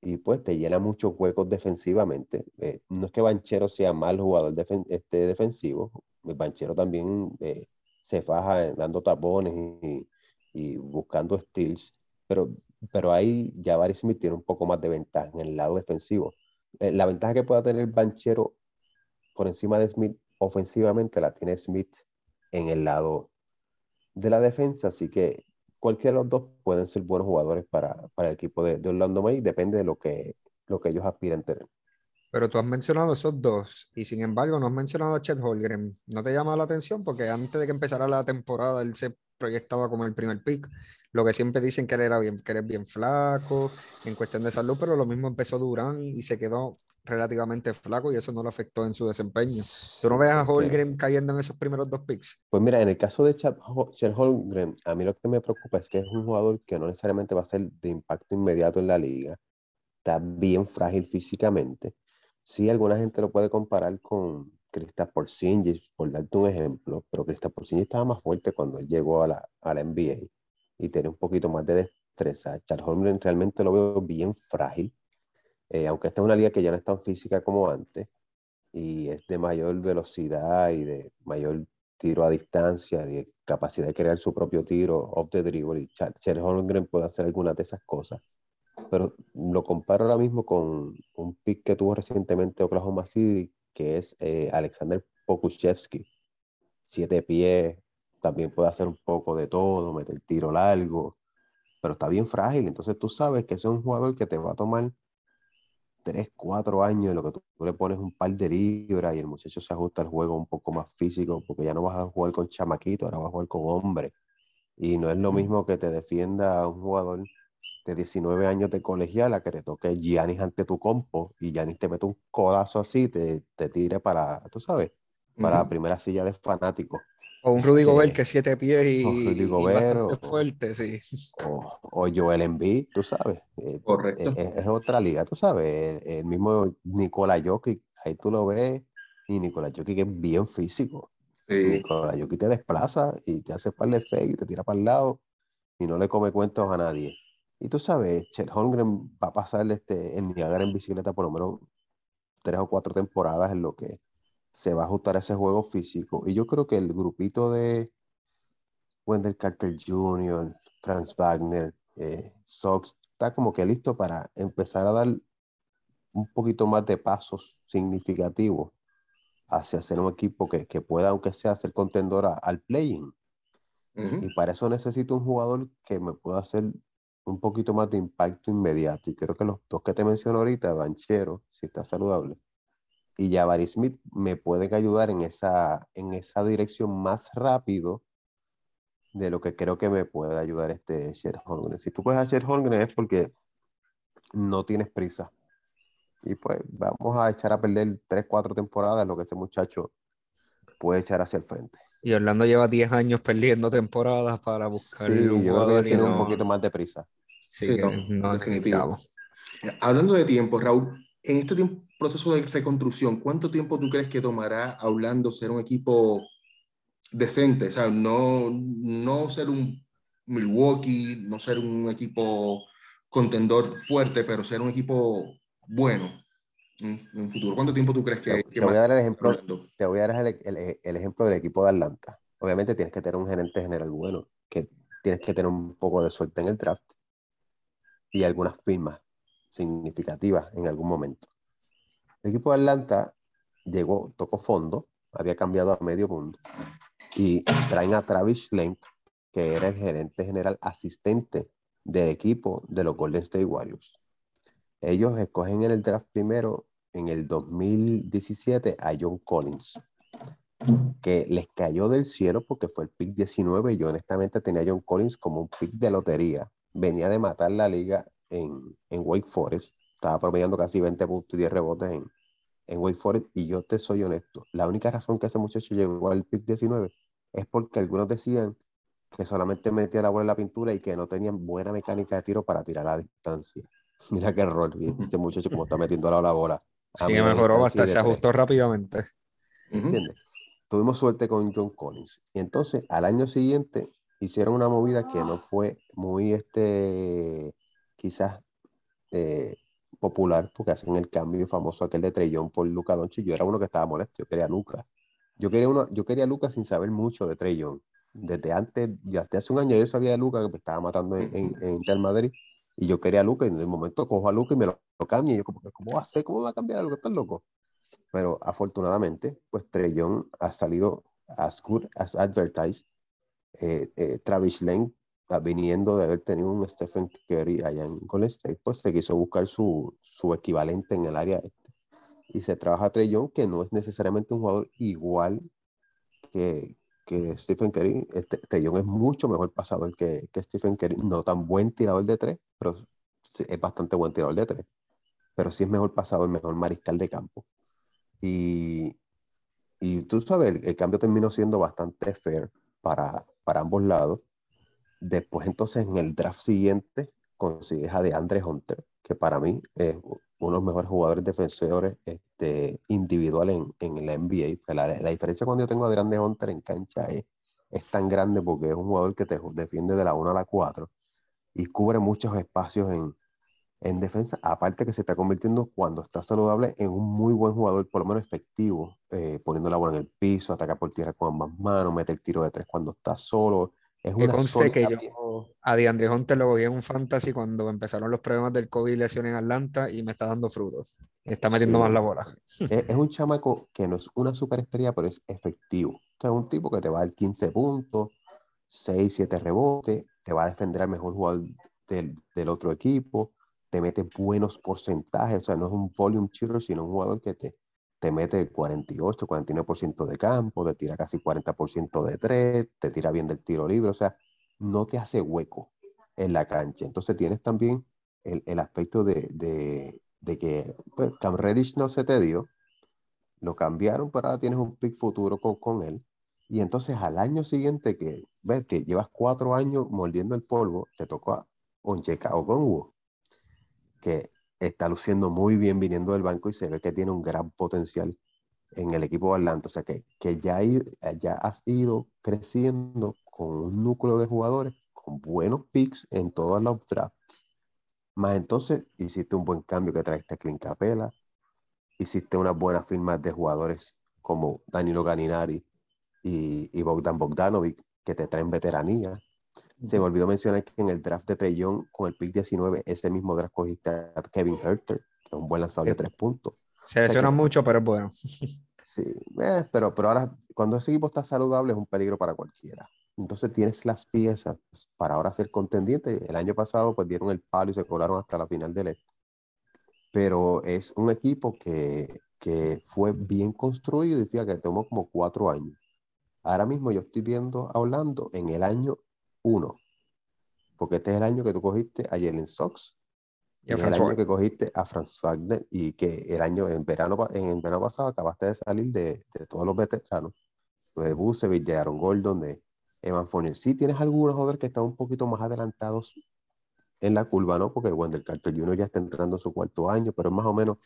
y pues te llena muchos huecos defensivamente. Eh, no es que Banchero sea mal jugador este, defensivo, Banchero también eh, se faja dando tapones y, y, buscando steals, pero, pero ahí Jabari Smith tiene un poco más de ventaja en el lado defensivo. Eh, la ventaja que pueda tener Banchero por encima de Smith ofensivamente la tiene Smith en el lado de la defensa, así que cualquiera de los dos pueden ser buenos jugadores para, para el equipo de, de, Orlando May, depende de lo que, lo que ellos aspiren tener. Pero tú has mencionado esos dos y sin embargo no has mencionado a Chet Holgren. ¿No te llama la atención? Porque antes de que empezara la temporada él se proyectaba como el primer pick. Lo que siempre dicen que él era bien, que eres bien flaco en cuestión de salud, pero lo mismo empezó Durán y se quedó relativamente flaco y eso no lo afectó en su desempeño. ¿Tú no ves a Holgren cayendo en esos primeros dos picks? Pues mira, en el caso de Chet Holgren, a mí lo que me preocupa es que es un jugador que no necesariamente va a ser de impacto inmediato en la liga. Está bien frágil físicamente. Sí, alguna gente lo puede comparar con Kristaps Porzingis, por darte un ejemplo, pero Kristaps Porzingis estaba más fuerte cuando llegó a la, a la NBA y tiene un poquito más de destreza. Charles Holmgren realmente lo veo bien frágil eh, aunque esta es una liga que ya no es tan física como antes y es de mayor velocidad y de mayor tiro a distancia, de capacidad de crear su propio tiro off the dribble y Charles Holmgren puede hacer algunas de esas cosas. Pero lo comparo ahora mismo con un pick que tuvo recientemente Oklahoma City, que es eh, Alexander Pokushevsky. Siete pies, también puede hacer un poco de todo, meter tiro largo, pero está bien frágil. Entonces tú sabes que ese es un jugador que te va a tomar 3, 4 años en lo que tú, le pones un par de libras y el muchacho se ajusta al juego un poco más físico, porque ya no vas a jugar con chamaquito, ahora vas a jugar con hombre. Y no es lo mismo que te defienda un jugador de 19 años de colegial a que te toque Giannis ante tu compo y Giannis te mete un codazo así, te, te tire para, tú sabes, para la primera silla de fanático. O un Rudy Gobert que siete pies y, Rudy Gobert, fuerte, sí. O, o, Joel Embiid, tú sabes. Eh, Correcto. Es, otra liga, tú sabes. El, mismo Nikola Jokic, ahí tú lo ves, y Nikola Jokic es bien físico. Sí. Nikola Jokic te desplaza y te hace par de fake y te tira para el lado y no le come cuentos a nadie. Y tú sabes, Chet Holmgren va a pasar este, en Niagara en bicicleta por lo menos tres o cuatro temporadas en lo que se va a ajustar a ese juego físico. Y yo creo que el grupito de Wendell Carter Jr., Franz Wagner, eh, Sox, está como que listo para empezar a dar un poquito más de pasos significativos hacia ser un equipo que, que pueda, aunque sea, ser contendor al playing. Y para eso necesito un jugador que me pueda hacer un poquito más de impacto inmediato. Y creo que los dos que te menciono ahorita, Banchero, si está saludable, y Jabari Smith me pueden ayudar en esa, en esa dirección más rápido de lo que creo que me puede ayudar este Sher Holmgren. Si tú puedes a Sher Holmgren es porque no tienes prisa. Y pues vamos a echar a perder 3, 4 temporadas lo que ese muchacho puede echar hacia el frente. Y Orlando lleva 10 años perdiendo temporadas para buscar sí, un jugador que tiene un poquito más de prisa. Sí, no, necesitamos. Hablando de tiempo, Raúl, en este tiempo, proceso de reconstrucción, ¿cuánto tiempo tú crees que tomará a Orlando ser un equipo decente? O sea, no, no ser un Milwaukee, no ser un equipo contendor fuerte, pero ser un equipo bueno en, el futuro. ¿Cuánto tiempo tú crees que, te, voy a dar el ejemplo, te voy a dar el, el, el, ejemplo del equipo de Atlanta. Obviamente tienes que tener un gerente general bueno, que tienes que tener un poco de suerte en el draft y algunas firmas significativas en algún momento. El equipo de Atlanta llegó, tocó fondo, había cambiado a medio mundo y traen a Travis Schlenk, que era el gerente general asistente del equipo de los Golden State Warriors. Ellos escogen en el draft primero, en el 2017, a John Collins, que les cayó del cielo porque fue el pick 19 y yo honestamente tenía a John Collins como un pick de lotería. Venía de matar la liga en, en Wake Forest, estaba promediando casi 20 puntos y 10 rebotes en, en Wake Forest. Y yo te soy honesto, la única razón que ese muchacho llegó al pick 19 es porque algunos decían que solamente metía la bola en la pintura y que no tenían buena mecánica de tiro para tirar a distancia. Mira qué error, este muchacho como está metiendo la bola. Sí, mejoró bastante, se ajustó rápidamente. ¿Entiendes? Tuvimos suerte con John Collins. Y entonces, al año siguiente, hicieron una movida que no fue muy, este, quizás eh, popular, porque hacen el cambio famoso aquel de Trellón por Luca Doncic. Yo era uno que estaba molesto, yo quería a Luca. Yo quería, uno, yo quería a Luca sin saber mucho de Trellón. Desde antes, hasta hace un año yo sabía de Luca que me estaba matando en, en, Real Madrid y yo quería a Luca y en el momento cojo a Luca y me lo, cambio y yo como, ¿cómo va a ser? ¿Cómo va a cambiar a Luca? ¿Estás loco? Pero afortunadamente, pues Trellón ha salido as good as advertised. Eh, eh, Travis Lane viniendo de haber tenido un Stephen Curry allá en Golden State, pues se quiso buscar su, su equivalente en el área este. Y se trabaja a Trey Young, que no es necesariamente un jugador igual que, que Stephen Curry. Este, Trey Young es mucho mejor pasador que, que Stephen Curry. No tan buen tirador de tres, pero es bastante buen tirador de tres. Pero sí es mejor pasador, mejor mariscal de campo. Y, y tú sabes, el, el cambio terminó siendo bastante fair para, para ambos lados Después entonces en el draft siguiente consigues a DeAndre Hunter, que para mí es uno de los mejores jugadores defensores este, individual en, en la NBA. La, la, diferencia cuando yo tengo a DeAndre Hunter en cancha es, es tan grande porque es un jugador que te defiende de la 1 a la 4 y cubre muchos espacios en, en defensa, aparte que se está convirtiendo cuando está saludable en un muy buen jugador, por lo menos efectivo, eh, poniendo la bola en el piso, ataca por tierra con ambas manos, mete el tiro de tres cuando está solo, es que conste que yo a DeAndre Hunter lo cogí en un fantasy cuando empezaron los problemas del COVID y lesión en Atlanta y me está dando frutos. Está metiendo más la bola. Es, un chamaco que no es una superestrella, pero es efectivo. es un tipo que te va a dar 15 puntos, 6, 7 rebotes, te va a defender al mejor jugador del, del, otro equipo, te mete buenos porcentajes, o sea, no es un volume shooter, sino un jugador que te, te mete 48, 49% de campo, te tira casi 40% de tres, te tira bien del tiro libre, o sea, no te hace hueco en la cancha. Entonces tienes también el, el aspecto de, de, de que pues, Cam Reddish no se te dio, lo cambiaron, pero ahora tienes un pick futuro con, con él. Y entonces al año siguiente que ves que llevas cuatro años mordiendo el polvo, te tocó a Oncheka o que está luciendo muy bien viniendo del banco y se ve que tiene un gran potencial en el equipo de Atlanta. O sea que, que ya, ya has ido creciendo con un núcleo de jugadores con buenos picks en todas las drafts. Más entonces hiciste un buen cambio que traiste a Clint Capela, hiciste unas buenas firmas de jugadores como Danilo Ganinari y, y Bogdan Bogdanovic, que te traen veteranía. Se me olvidó mencionar que en el draft de Trellón, con el pick 19, ese mismo draft cogiste a Kevin Herter, que es un buen lanzador de tres puntos. Se lesiona mucho, pero es bueno. Sí, eh, pero, pero ahora, cuando ese equipo está saludable, es un peligro para cualquiera. Entonces tienes las piezas para ahora ser contendiente. El año pasado pues dieron el palo y se colaron hasta la final del este. Pero es un equipo que, que fue bien construido y fíjate que tomó como cuatro años. Ahora mismo yo estoy viendo a Orlando en el año uno. Porque este es el año que tú cogiste a Jalen Sox. Y, el año que cogiste a Franz Wagner y que el año en verano, en el verano pasado acabaste de salir de, de todos los veteranos. De Busevich, de Aaron Gordon, de Evan Fournier. Sí tienes algunos jugadores que están un poquito más adelantados en la curva, ¿no? Porque Wendell Carter Jr. ya está entrando en su cuarto año, pero más o menos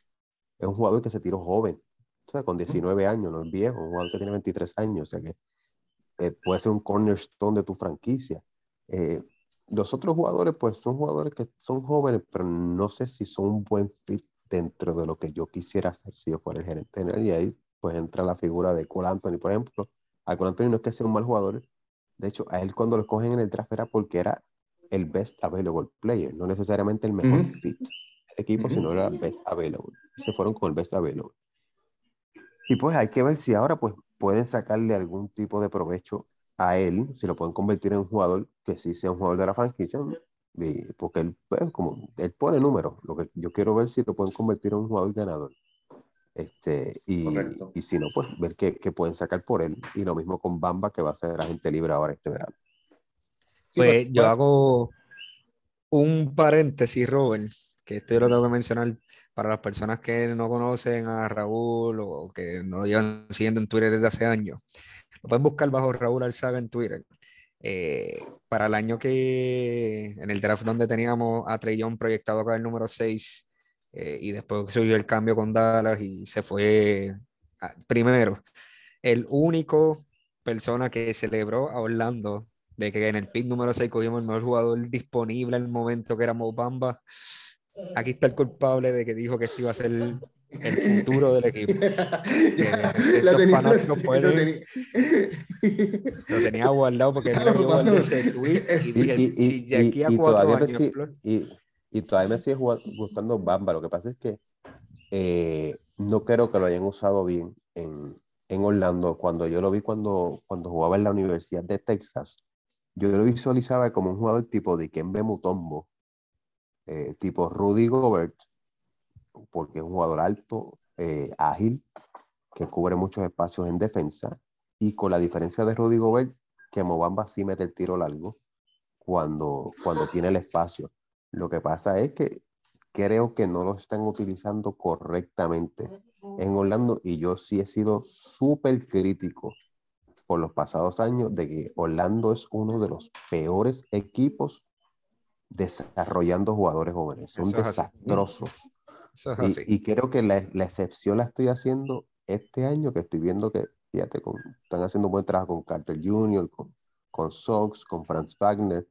es un jugador que se tiró joven, o sea, con 19 años, no es viejo, un jugador que tiene 23 años, o sea que eh, puede ser un cornerstone de tu franquicia. Eh, los otros jugadores, pues son jugadores que son jóvenes, pero no sé si son un buen fit dentro de lo que yo quisiera hacer si yo fuera el gerente general. Y ahí, pues entra la figura de Cole Anthony, por ejemplo. A Cole Anthony no es que sea un mal jugador, de hecho, a él cuando lo escogen en el draft era porque era el best available player, no necesariamente el mejor fit del equipo, sino era el best available. se fueron con el best available. Y pues hay que ver si ahora pues pueden sacarle algún tipo de provecho a él, si lo pueden convertir en un jugador que sí sea un jugador de la franquicia, porque él, pues, como, él pone números. Lo que yo quiero ver si lo pueden convertir en un jugador ganador. Este, y, y, si no, pues ver qué, qué, pueden sacar por él. Y lo mismo con Bamba, que va a ser agente libre ahora este verano. Pues yo hago un paréntesis, Robert, que esto yo lo tengo que mencionar para las personas que no conocen a Raúl o que no lo llevan siguiendo en Twitter desde hace años. Lo pueden buscar bajo Raúl Alzaga en Twitter. Eh, para el año que en el draft donde teníamos a Trellón proyectado acá el número 6 eh, y después subió el cambio con Dallas y se fue primero. El único persona que celebró a Orlando de que en el pick número 6 cogimos el mejor jugador disponible el momento que era Bamba. Aquí está el culpable de que dijo que este iba a ser el, futuro del equipo. lo, tenía, lo, tenía, guardado porque no ese tweet y dije, y, de aquí a cuatro años y todavía me sigue gustando Bamba. Lo que pasa es que eh, no creo que lo hayan usado bien en, en, Orlando. Cuando yo lo vi cuando, cuando jugaba en la Universidad de Texas, yo lo visualizaba como un jugador tipo de Kembe Mutombo, eh, tipo Rudy Gobert, porque es un jugador alto, eh, ágil, que cubre muchos espacios en defensa. Y con la diferencia de Rudy Gobert, que Mobamba sí mete el tiro largo cuando, cuando tiene el espacio. Lo que pasa es que creo que no lo están utilizando correctamente en Orlando y yo sí he sido súper crítico por los pasados años de que Orlando es uno de los peores equipos desarrollando jugadores jóvenes. Son desastrosos. Y, creo que la, excepción la estoy haciendo este año que estoy viendo que, fíjate, están haciendo un buen trabajo con Carter Jr., con, con Sox, con Franz Wagner.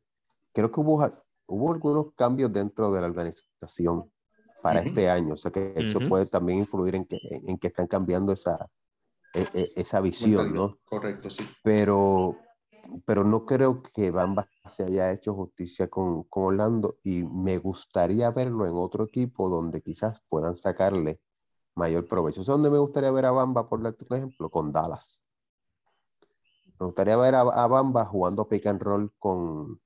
Creo que hubo hubo algunos cambios dentro de la organización para este año, o sea que eso puede también influir en que, en que están cambiando esa, e, e, esa visión, ¿no? Correcto, sí. Pero, pero no creo que Bamba se haya hecho justicia con, con Orlando y me gustaría verlo en otro equipo donde quizás puedan sacarle mayor provecho. ¿Es donde me gustaría ver a Bamba, por ejemplo? Con Dallas. Me gustaría ver a, a Bamba jugando pick and roll con,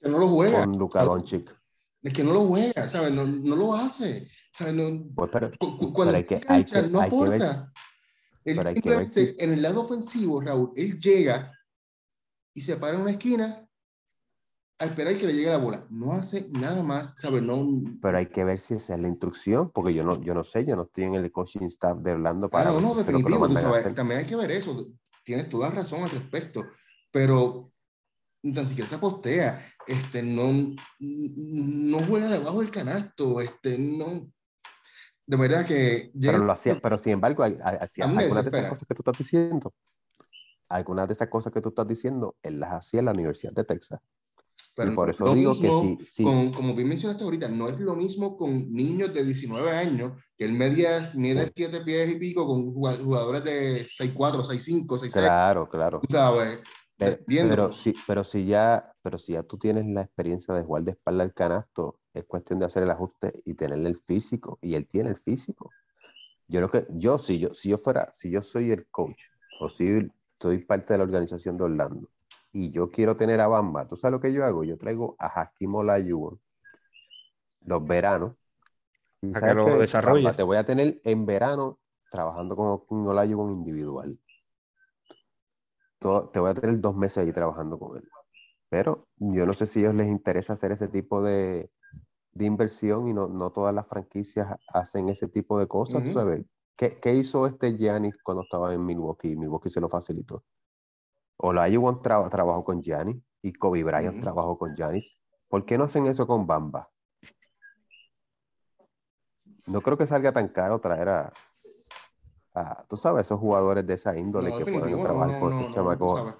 que no lo juega. Con Luka Doncic. Es que no lo juega, ¿sabes? No, no lo hace. No, pues pero, cuando hay que, hay que, no aporta. Él simplemente, en el lado ofensivo, Raúl, él llega y se para en una esquina a esperar que le llegue la bola. No hace nada más, ¿sabes? No... Pero hay que ver si esa es la instrucción, porque yo no, yo no sé, yo no estoy en el coaching staff de Orlando para... no, no, definitivo, también hay que ver eso. Tienes toda razón al respecto, pero tan siquiera se postea, este, no, no juega debajo del canasto, este, no... De verdad que... Pero lo hacía, pero sin embargo, hacía algunas de esas cosas que tú estás diciendo, algunas de esas cosas que tú estás diciendo, él las hacía en la Universidad de Texas y por eso digo que sí, como bien mencionaste ahorita, no es lo mismo con niños de 19 años, que él media, mide 7 pies y pico, con jugadores de 6'4, 6'5, 6'6. Claro, claro. ¿Sabes? Pero, si, pero, si ya, pero si ya tú tienes la experiencia de jugar de espalda al canasto, es cuestión de hacer el ajuste y tenerle el físico. Y él tiene el físico. Yo lo que, yo si yo, si yo fuera, si yo soy el coach, o si soy parte de la organización de Orlando, y yo quiero tener a Bamba, ¿tú sabes lo que yo hago? Yo traigo a Hakim Olajuwon los veranos. Y que lo te voy a tener en verano trabajando con Hakim Olajuwon individual. te voy a tener dos meses ahí trabajando con él. Pero yo no sé si a ellos les interesa hacer ese tipo de, de inversión y no, no, todas las franquicias hacen ese tipo de cosas. sabes? ¿Qué, ¿Qué, hizo este Giannis cuando estaba en Milwaukee? Milwaukee se lo facilitó. Olajuwon tra trabajó con Giannis y Kobe Bryant trabajó con Giannis. ¿Por qué no hacen eso con Bamba? No creo que salga tan caro traer a, tú sabes, esos jugadores de esa índole que pueden trabajar con esos chamacos.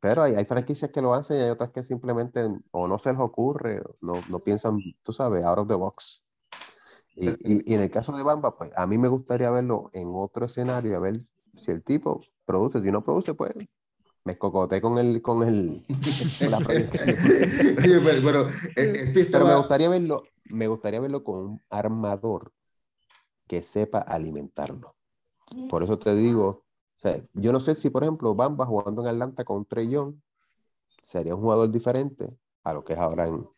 Pero hay, hay, franquicias que lo hacen y hay otras que simplemente o no se les ocurre, no, no piensan, tú sabes, out of the box. Y, y, y, en el caso de Bamba, pues a mí me gustaría verlo en otro escenario, a ver si el tipo produce, si no produce, pues me escocoté con el, con el, pero, eh, pero, me gustaría verlo, me gustaría verlo con un armador que sepa alimentarlo. Por eso te digo, yo no sé si, por ejemplo, Bamba jugando en Atlanta con Trellón sería un jugador diferente a lo que es ahora en,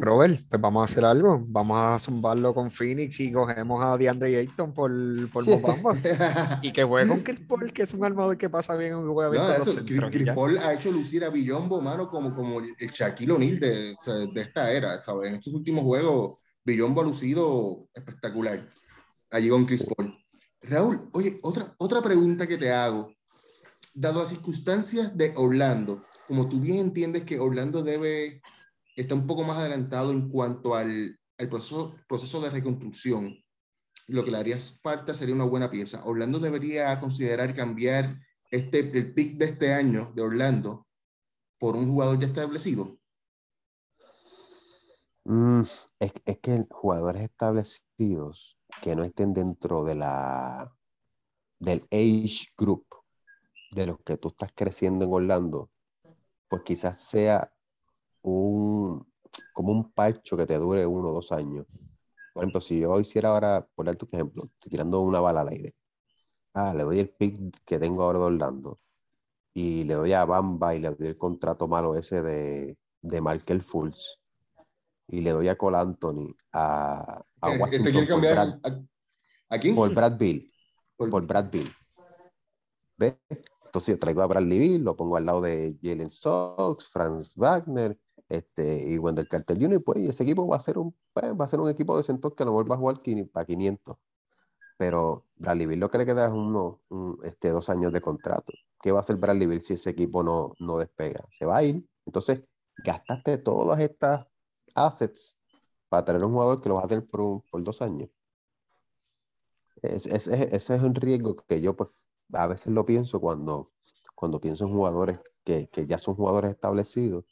Robert, pues vamos a hacer algo. Vamos a zumbarlo con Phoenix y cogemos a DeAndre Ayton por, por y que juegue con Chris Paul, que es un armador que pasa bien en juego no, Chris, Paul ha hecho lucir a Billombo, mano, como, como el Shaquille O'Neal de, de, esta era. ¿sabes? En estos últimos juegos, Billombo ha lucido espectacular allí con Chris Paul. Raúl, oye, otra, otra pregunta que te hago. Dado las circunstancias de Orlando, como tú bien entiendes que Orlando debe está un poco más adelantado en cuanto al, al proceso, proceso de reconstrucción. Lo que le haría falta sería una buena pieza. Orlando debería considerar cambiar este, el pick de este año de Orlando por un jugador ya establecido. Mm, es, es, que jugadores establecidos que no estén dentro de la del age group de los que tú estás creciendo en Orlando, pues quizás sea un, como un parcho que te dure uno o dos años. Por ejemplo, si yo hiciera ahora, por tu ejemplo, tirando una bala al aire, ah, le doy el pick que tengo ahora de Orlando y le doy a Bamba y le doy el contrato malo ese de, de Markel Fultz y le doy a Cole Anthony, a, a Washington por Brad, a, por Brad Bill. Por, Brad Bill. ¿Ves? Entonces yo traigo a Bradley Bill, lo pongo al lado de Jalen Sox, Franz Wagner, este, y Wendell Carter Jr., pues, y ese equipo va a ser un, pues, va a ser un equipo de centros que a lo mejor va a jugar para 500. Pero Bradley Bill lo que le queda es uno, este, dos años de contrato. ¿Qué va a hacer Bradley Bill si ese equipo no, no despega? Se va a ir. Entonces, gastaste todas estas assets para tener un jugador que lo va a hacer por, por dos años. ese es un riesgo que yo pues, a veces lo pienso cuando, cuando pienso en jugadores que, que ya son jugadores establecidos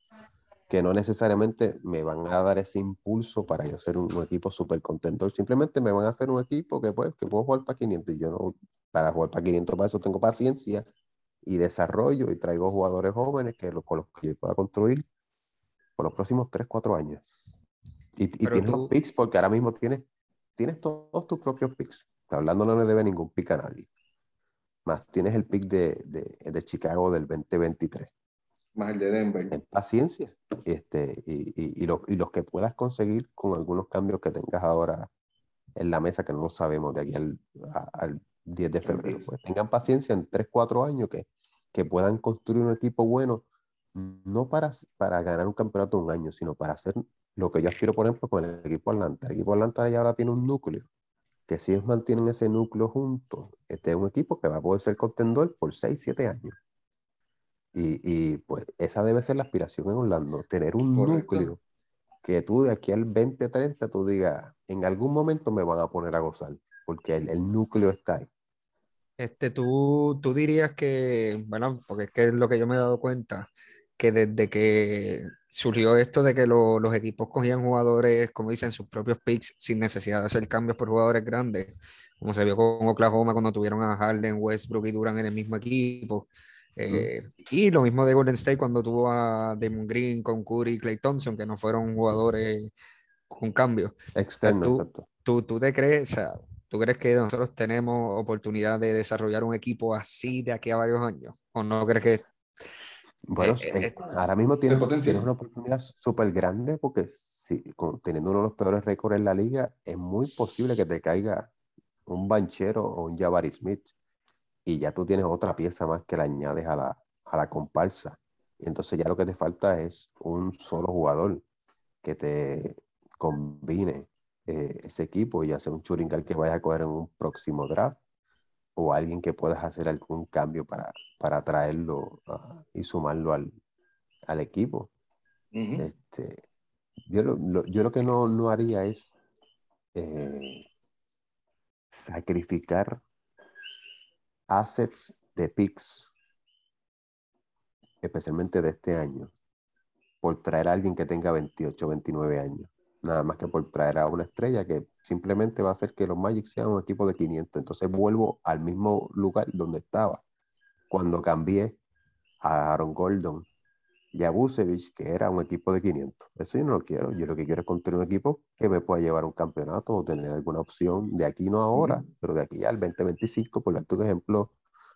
que no necesariamente me van a dar ese impulso para yo ser un, equipo súper contento. Simplemente me van a hacer un equipo que, pues, que puedo jugar para 500 y yo no, para jugar para 500 para eso tengo paciencia y desarrollo y traigo jugadores jóvenes que, con los que yo pueda construir por los próximos 3, 4 años. Y, y tienes los picks porque ahora mismo tienes, tienes todos tus propios picks. Hablando no le debe ningún pick a nadie. Más tienes el pick de, de, de Chicago del 2023 Más el de Denver. En paciencia. Este, y, y, los, y los que puedas conseguir con algunos cambios que tengas ahora en la mesa, que no sabemos de aquí al, al 10 de febrero. Pues tengan paciencia en 3, 4 años que, que puedan construir un equipo bueno, no para, para ganar un campeonato un año, sino para hacer lo que yo aspiro, por ejemplo, con el equipo Atlanta. El equipo Atlanta ya ahora tiene un núcleo, que si ellos mantienen ese núcleo juntos, este es un equipo que va a poder ser contendor por 6, 7 años. Y, y, pues esa debe ser la aspiración en Orlando, tener un núcleo que tú de aquí al 2030 tú digas, en algún momento me van a poner a gozar, porque el, el núcleo está ahí. Este, tú, tú dirías que, bueno, porque es que es lo que yo me he dado cuenta, que desde que surgió esto de que los equipos cogían jugadores, como dicen, sus propios picks sin necesidad de hacer cambios por jugadores grandes, como se vio con Oklahoma cuando tuvieron a Harden, Westbrook y Durant en el mismo equipo. Eh, y lo mismo de Golden State cuando tuvo a Damon Green con Curry y Clay Thompson, que no fueron jugadores con cambio. Externo, ¿Tú, exacto. Tú, tú, te crees, o sea, ¿tú crees que nosotros tenemos oportunidad de desarrollar un equipo así de aquí a varios años? ¿O no crees que bueno, eh, eh, ahora mismo tienes, tienes, una oportunidad súper grande porque si, teniendo uno de los peores récords en la liga, es muy posible que te caiga un banchero o un Jabari Smith y ya tú tienes otra pieza más que le añades a la, a la comparsa. Y entonces ya lo que te falta es un solo jugador que te combine eh, ese equipo y hacer un churingal que vaya a coger en un próximo draft o alguien que puedas hacer algún cambio para, para traerlo ah, y sumarlo al, al equipo. este, yo, lo, yo lo que no, no haría es eh, sacrificar assets de picks, especialmente de este año, por traer a alguien que tenga 28, 29 años nada más que por traer a una estrella que simplemente va a hacer que los Magic sean un equipo de 500. Entonces vuelvo al mismo lugar donde estaba cuando cambié a Aaron Gordon y a Busevich, que era un equipo de 500. Eso yo no lo quiero. Yo lo que quiero es construir un equipo que me pueda llevar a un campeonato o tener alguna opción de aquí, no ahora, pero de aquí al 2025, por tu ejemplo,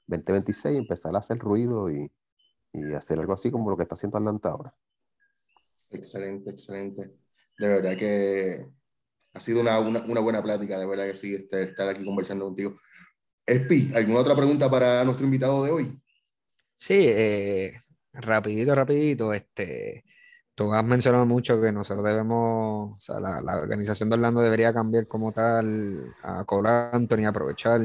2026, empezar a hacer ruido y, y hacer algo así como lo que está haciendo Atlanta ahora. Excelente, excelente de verdad que ha sido una, una, una buena plática, de verdad que sí, este, estar aquí conversando contigo. Espi, ¿alguna otra pregunta para nuestro invitado de hoy? Sí, eh, rapidito, rapidito, este, tú has mencionado mucho que nosotros debemos, o sea, la, la organización de Orlando debería cambiar como tal a Cole Anthony, aprovechar,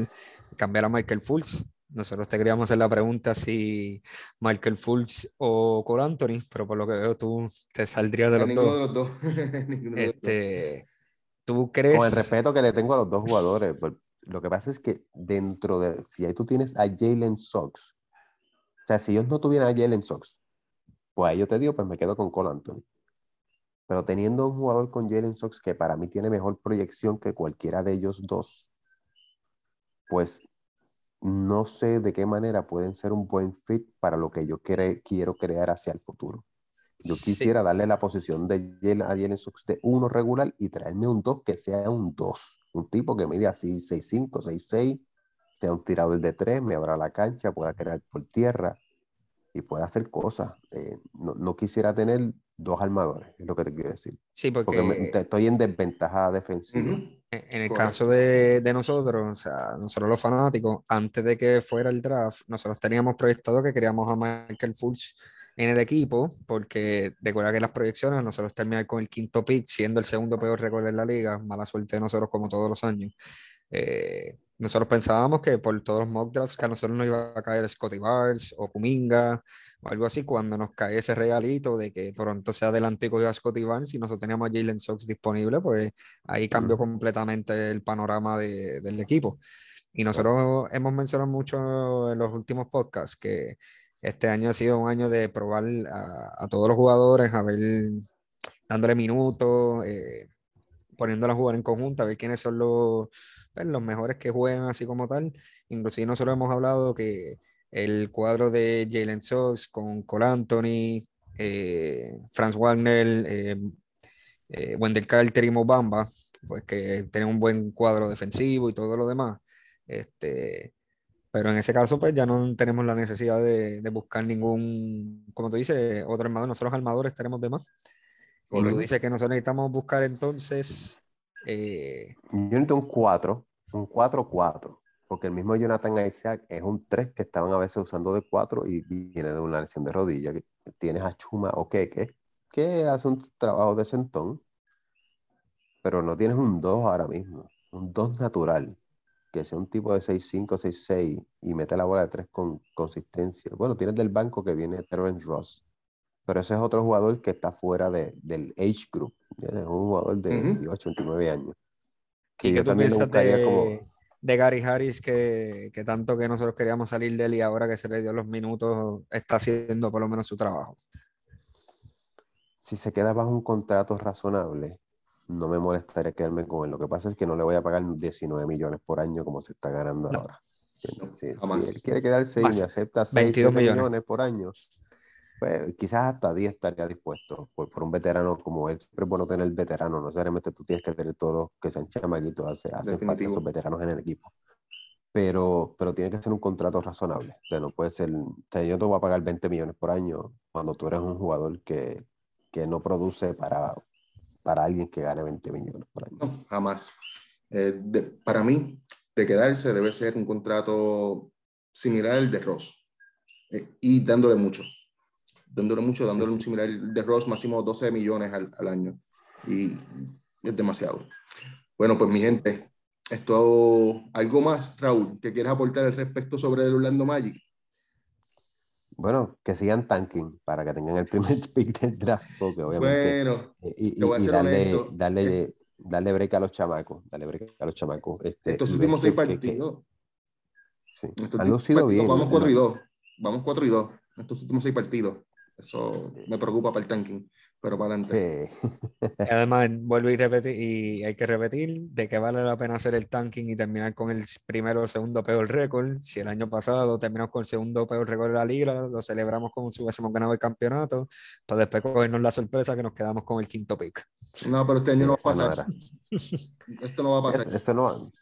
cambiar a Michael Fultz, nosotros te queríamos hacer la pregunta si Michael Fultz o Cole Anthony, pero por lo que veo tú te saldrías de los ninguno dos. De los dos. este, ¿Tú crees? Con el respeto que le tengo a los dos jugadores, lo que pasa es que dentro de, si ahí tú tienes a Jalen Sox, o sea, si ellos no tuvieran a Jalen Sox, pues ahí yo te digo, pues me quedo con Cole Anthony. Pero teniendo un jugador con Jalen Sox que para mí tiene mejor proyección que cualquiera de ellos dos, pues no sé de qué manera pueden ser un buen fit para lo que yo quiero crear hacia el futuro. Yo quisiera darle la posición de a Jalen Sox de uno regular y traerme un 2 que sea un 2. Un tipo que mide así 6'5, 6'6, sea un tirador de 3, me abra la cancha, pueda crear por tierra y pueda hacer cosas. Eh, no, quisiera tener dos armadores, es lo que te quiero decir. Sí, porque, estoy en desventaja defensiva. En el caso de, de, nosotros, o sea, nosotros los fanáticos, antes de que fuera el draft, nosotros teníamos proyectado que queríamos a Michael Fultz en el equipo, porque recuerda que las proyecciones, nosotros terminar con el quinto pick, siendo el segundo peor récord en la liga, mala suerte de nosotros como todos los años. Eh, nosotros pensábamos que por todos los mock drafts que a nosotros nos iba a caer Scotty Barnes o Kuminga o algo así, cuando nos cae ese regalito de que Toronto se adelantó y cogió a Scotty Barnes y nosotros teníamos a Jalen Sox disponible, pues ahí cambió completamente el panorama de, del equipo. Y nosotros hemos mencionado mucho en los últimos podcasts que este año ha sido un año de probar a, a todos los jugadores, a ver, dándole minutos, eh, poniéndolos a jugar en conjunto, a ver quiénes son los los mejores que juegan así como tal. Inclusive nosotros hemos hablado que el cuadro de Jalen Sox con Cole Anthony, eh, Franz Wagner, eh, eh, Wendell Carter y Mobamba, pues que tienen un buen cuadro defensivo y todo lo demás. Este, Pero en ese caso, pues ya no tenemos la necesidad de, de buscar ningún, como tú dices, otro armador. Nosotros armadores tenemos de más. Y tú dices que nosotros necesitamos buscar entonces. Eh... Yo necesito un 4, un 4-4, porque el mismo Jonathan Isaac es un 3 que estaban a veces usando de 4 y viene de una lesión de rodilla. Tienes a Chuma o Keke, que hace un trabajo de sentón, pero no tienes un 2 ahora mismo, un 2 natural que sea un tipo de 6'5, 6'6 y mete la bola de 3 con consistencia. Bueno, tienes del banco que viene Terrence Ross, pero ese es otro jugador que está fuera de, del age group. Es un jugador de 28, 29 años. Que ¿Y yo también piensas de, como... de Gary Harris que, que, tanto que nosotros queríamos salir de él y ahora que se le dio los minutos está haciendo por lo menos su trabajo? Si se queda bajo un contrato razonable, no me molestaría quedarme con él. Lo que pasa es que no le voy a pagar 19 millones por año como se está ganando ahora. Si, él quiere quedarse y me acepta 6 millones. por año, pues quizás hasta 10 estaría dispuesto por, por, un veterano como él. Siempre es bueno tener veterano, no necesariamente tú tienes que tener todos los que sean chamaquitos, hace, hacen falta esos veteranos en el equipo. Pero, pero tiene que ser un contrato razonable. O sea, no puede ser, o sea, yo te voy a pagar 20 millones por año cuando tú eres un jugador que, que no produce para para alguien que gane 20 millones por año. No, jamás. Eh, para mí, de quedarse debe ser un contrato similar al de Ross eh, y dándole mucho. Dándole mucho, dándole un similar de Ross, máximo 12 millones al, al, año. Y es demasiado. Bueno, pues mi gente, esto, algo más, Raúl, que quieras aportar al respecto sobre el Orlando Magic bueno, que sigan tanking para que tengan el primer pick del draft, porque obviamente. Bueno, eh, y, y, darle, darle, darle break a los chamacos, darle break a los chamacos. Este, Estos últimos seis partidos. sí, han lucido bien. Vamos 4 y 2. Vamos 4 y 2. Estos últimos seis partidos. Eso me preocupa para el tanking pero para adelante. Además, vuelvo y repetir, y hay que repetir de que vale la pena hacer el tanking y terminar con el primero o segundo peor récord. Si el año pasado terminamos con el segundo peor récord de la liga, lo celebramos como si hubiésemos ganado el campeonato, para después cogernos la sorpresa que nos quedamos con el quinto pick. No, pero este año no va a pasar. Esto no va a pasar. Esto no,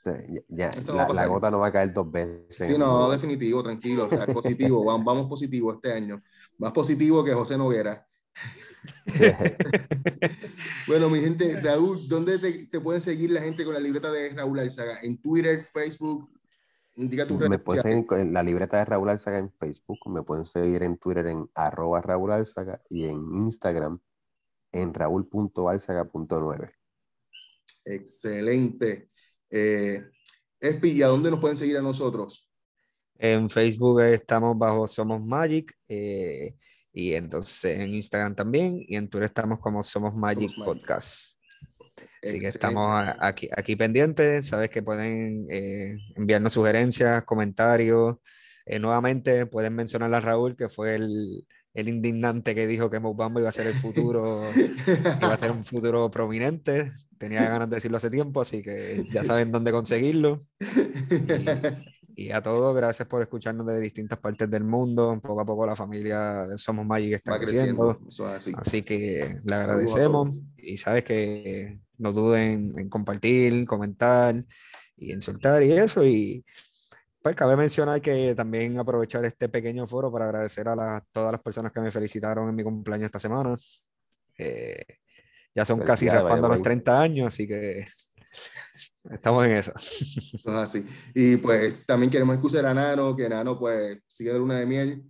ya, la, gota no va a caer dos veces. Sí, no, definitivo, tranquilo, positivo, vamos, vamos positivo este año. Más positivo que José Noguera. bueno, mi gente, Raúl, ¿dónde te, pueden seguir la gente con la libreta de Raúl Alzaga? ¿En Twitter, Facebook? Indica tu Me pueden seguir con la libreta de Raúl Alzaga en Facebook, me pueden seguir en Twitter en arroba Raúl Alzaga y en Instagram en raúl.alzaga.9. Excelente. Eh, Espi, ¿y a dónde nos pueden seguir a nosotros? En Facebook estamos bajo Somos Magic. Eh, y entonces en Instagram también y en Twitter estamos como Somos Magic Podcast. Así que estamos aquí, aquí pendientes, sabes que pueden eh, enviarnos sugerencias, comentarios. Eh, nuevamente pueden mencionar a Raúl, que fue el, el indignante que dijo que Mobamba iba a ser el futuro, iba a ser un futuro prominente. Tenía ganas de decirlo hace tiempo, así que ya saben dónde conseguirlo. Y a todos, gracias por escucharnos de distintas partes del mundo. Poco a poco la familia de Somos Magic está creciendo. así. que le agradecemos. Y sabes que no duden en compartir, comentar y insultar y eso. Y pues cabe mencionar que también aprovechar este pequeño foro para agradecer a todas las personas que me felicitaron en mi cumpleaños esta semana. Eh, ya son casi raspando los 30 años, así que Estamos en eso. así. Y pues también queremos excusar a Nano, que Nano pues sigue de luna de miel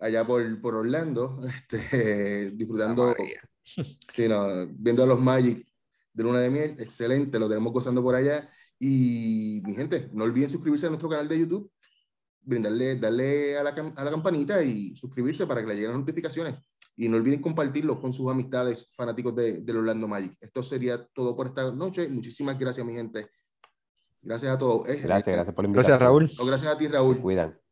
allá por, por Orlando, este, disfrutando, sí, no, viendo a los Magic de luna de miel, excelente, lo tenemos gozando por allá. Y mi gente, no olviden suscribirse a nuestro canal de YouTube, brindarle, darle a la, a la campanita y suscribirse para que le lleguen las notificaciones. Y no olviden compartirlo con sus amistades fanáticos de, del Orlando Magic. Esto sería todo por esta noche. Muchísimas gracias, mi gente. Gracias a todos. Gracias, gracias por la invitación. Gracias, Raúl. gracias a ti, Raúl. Cuidan.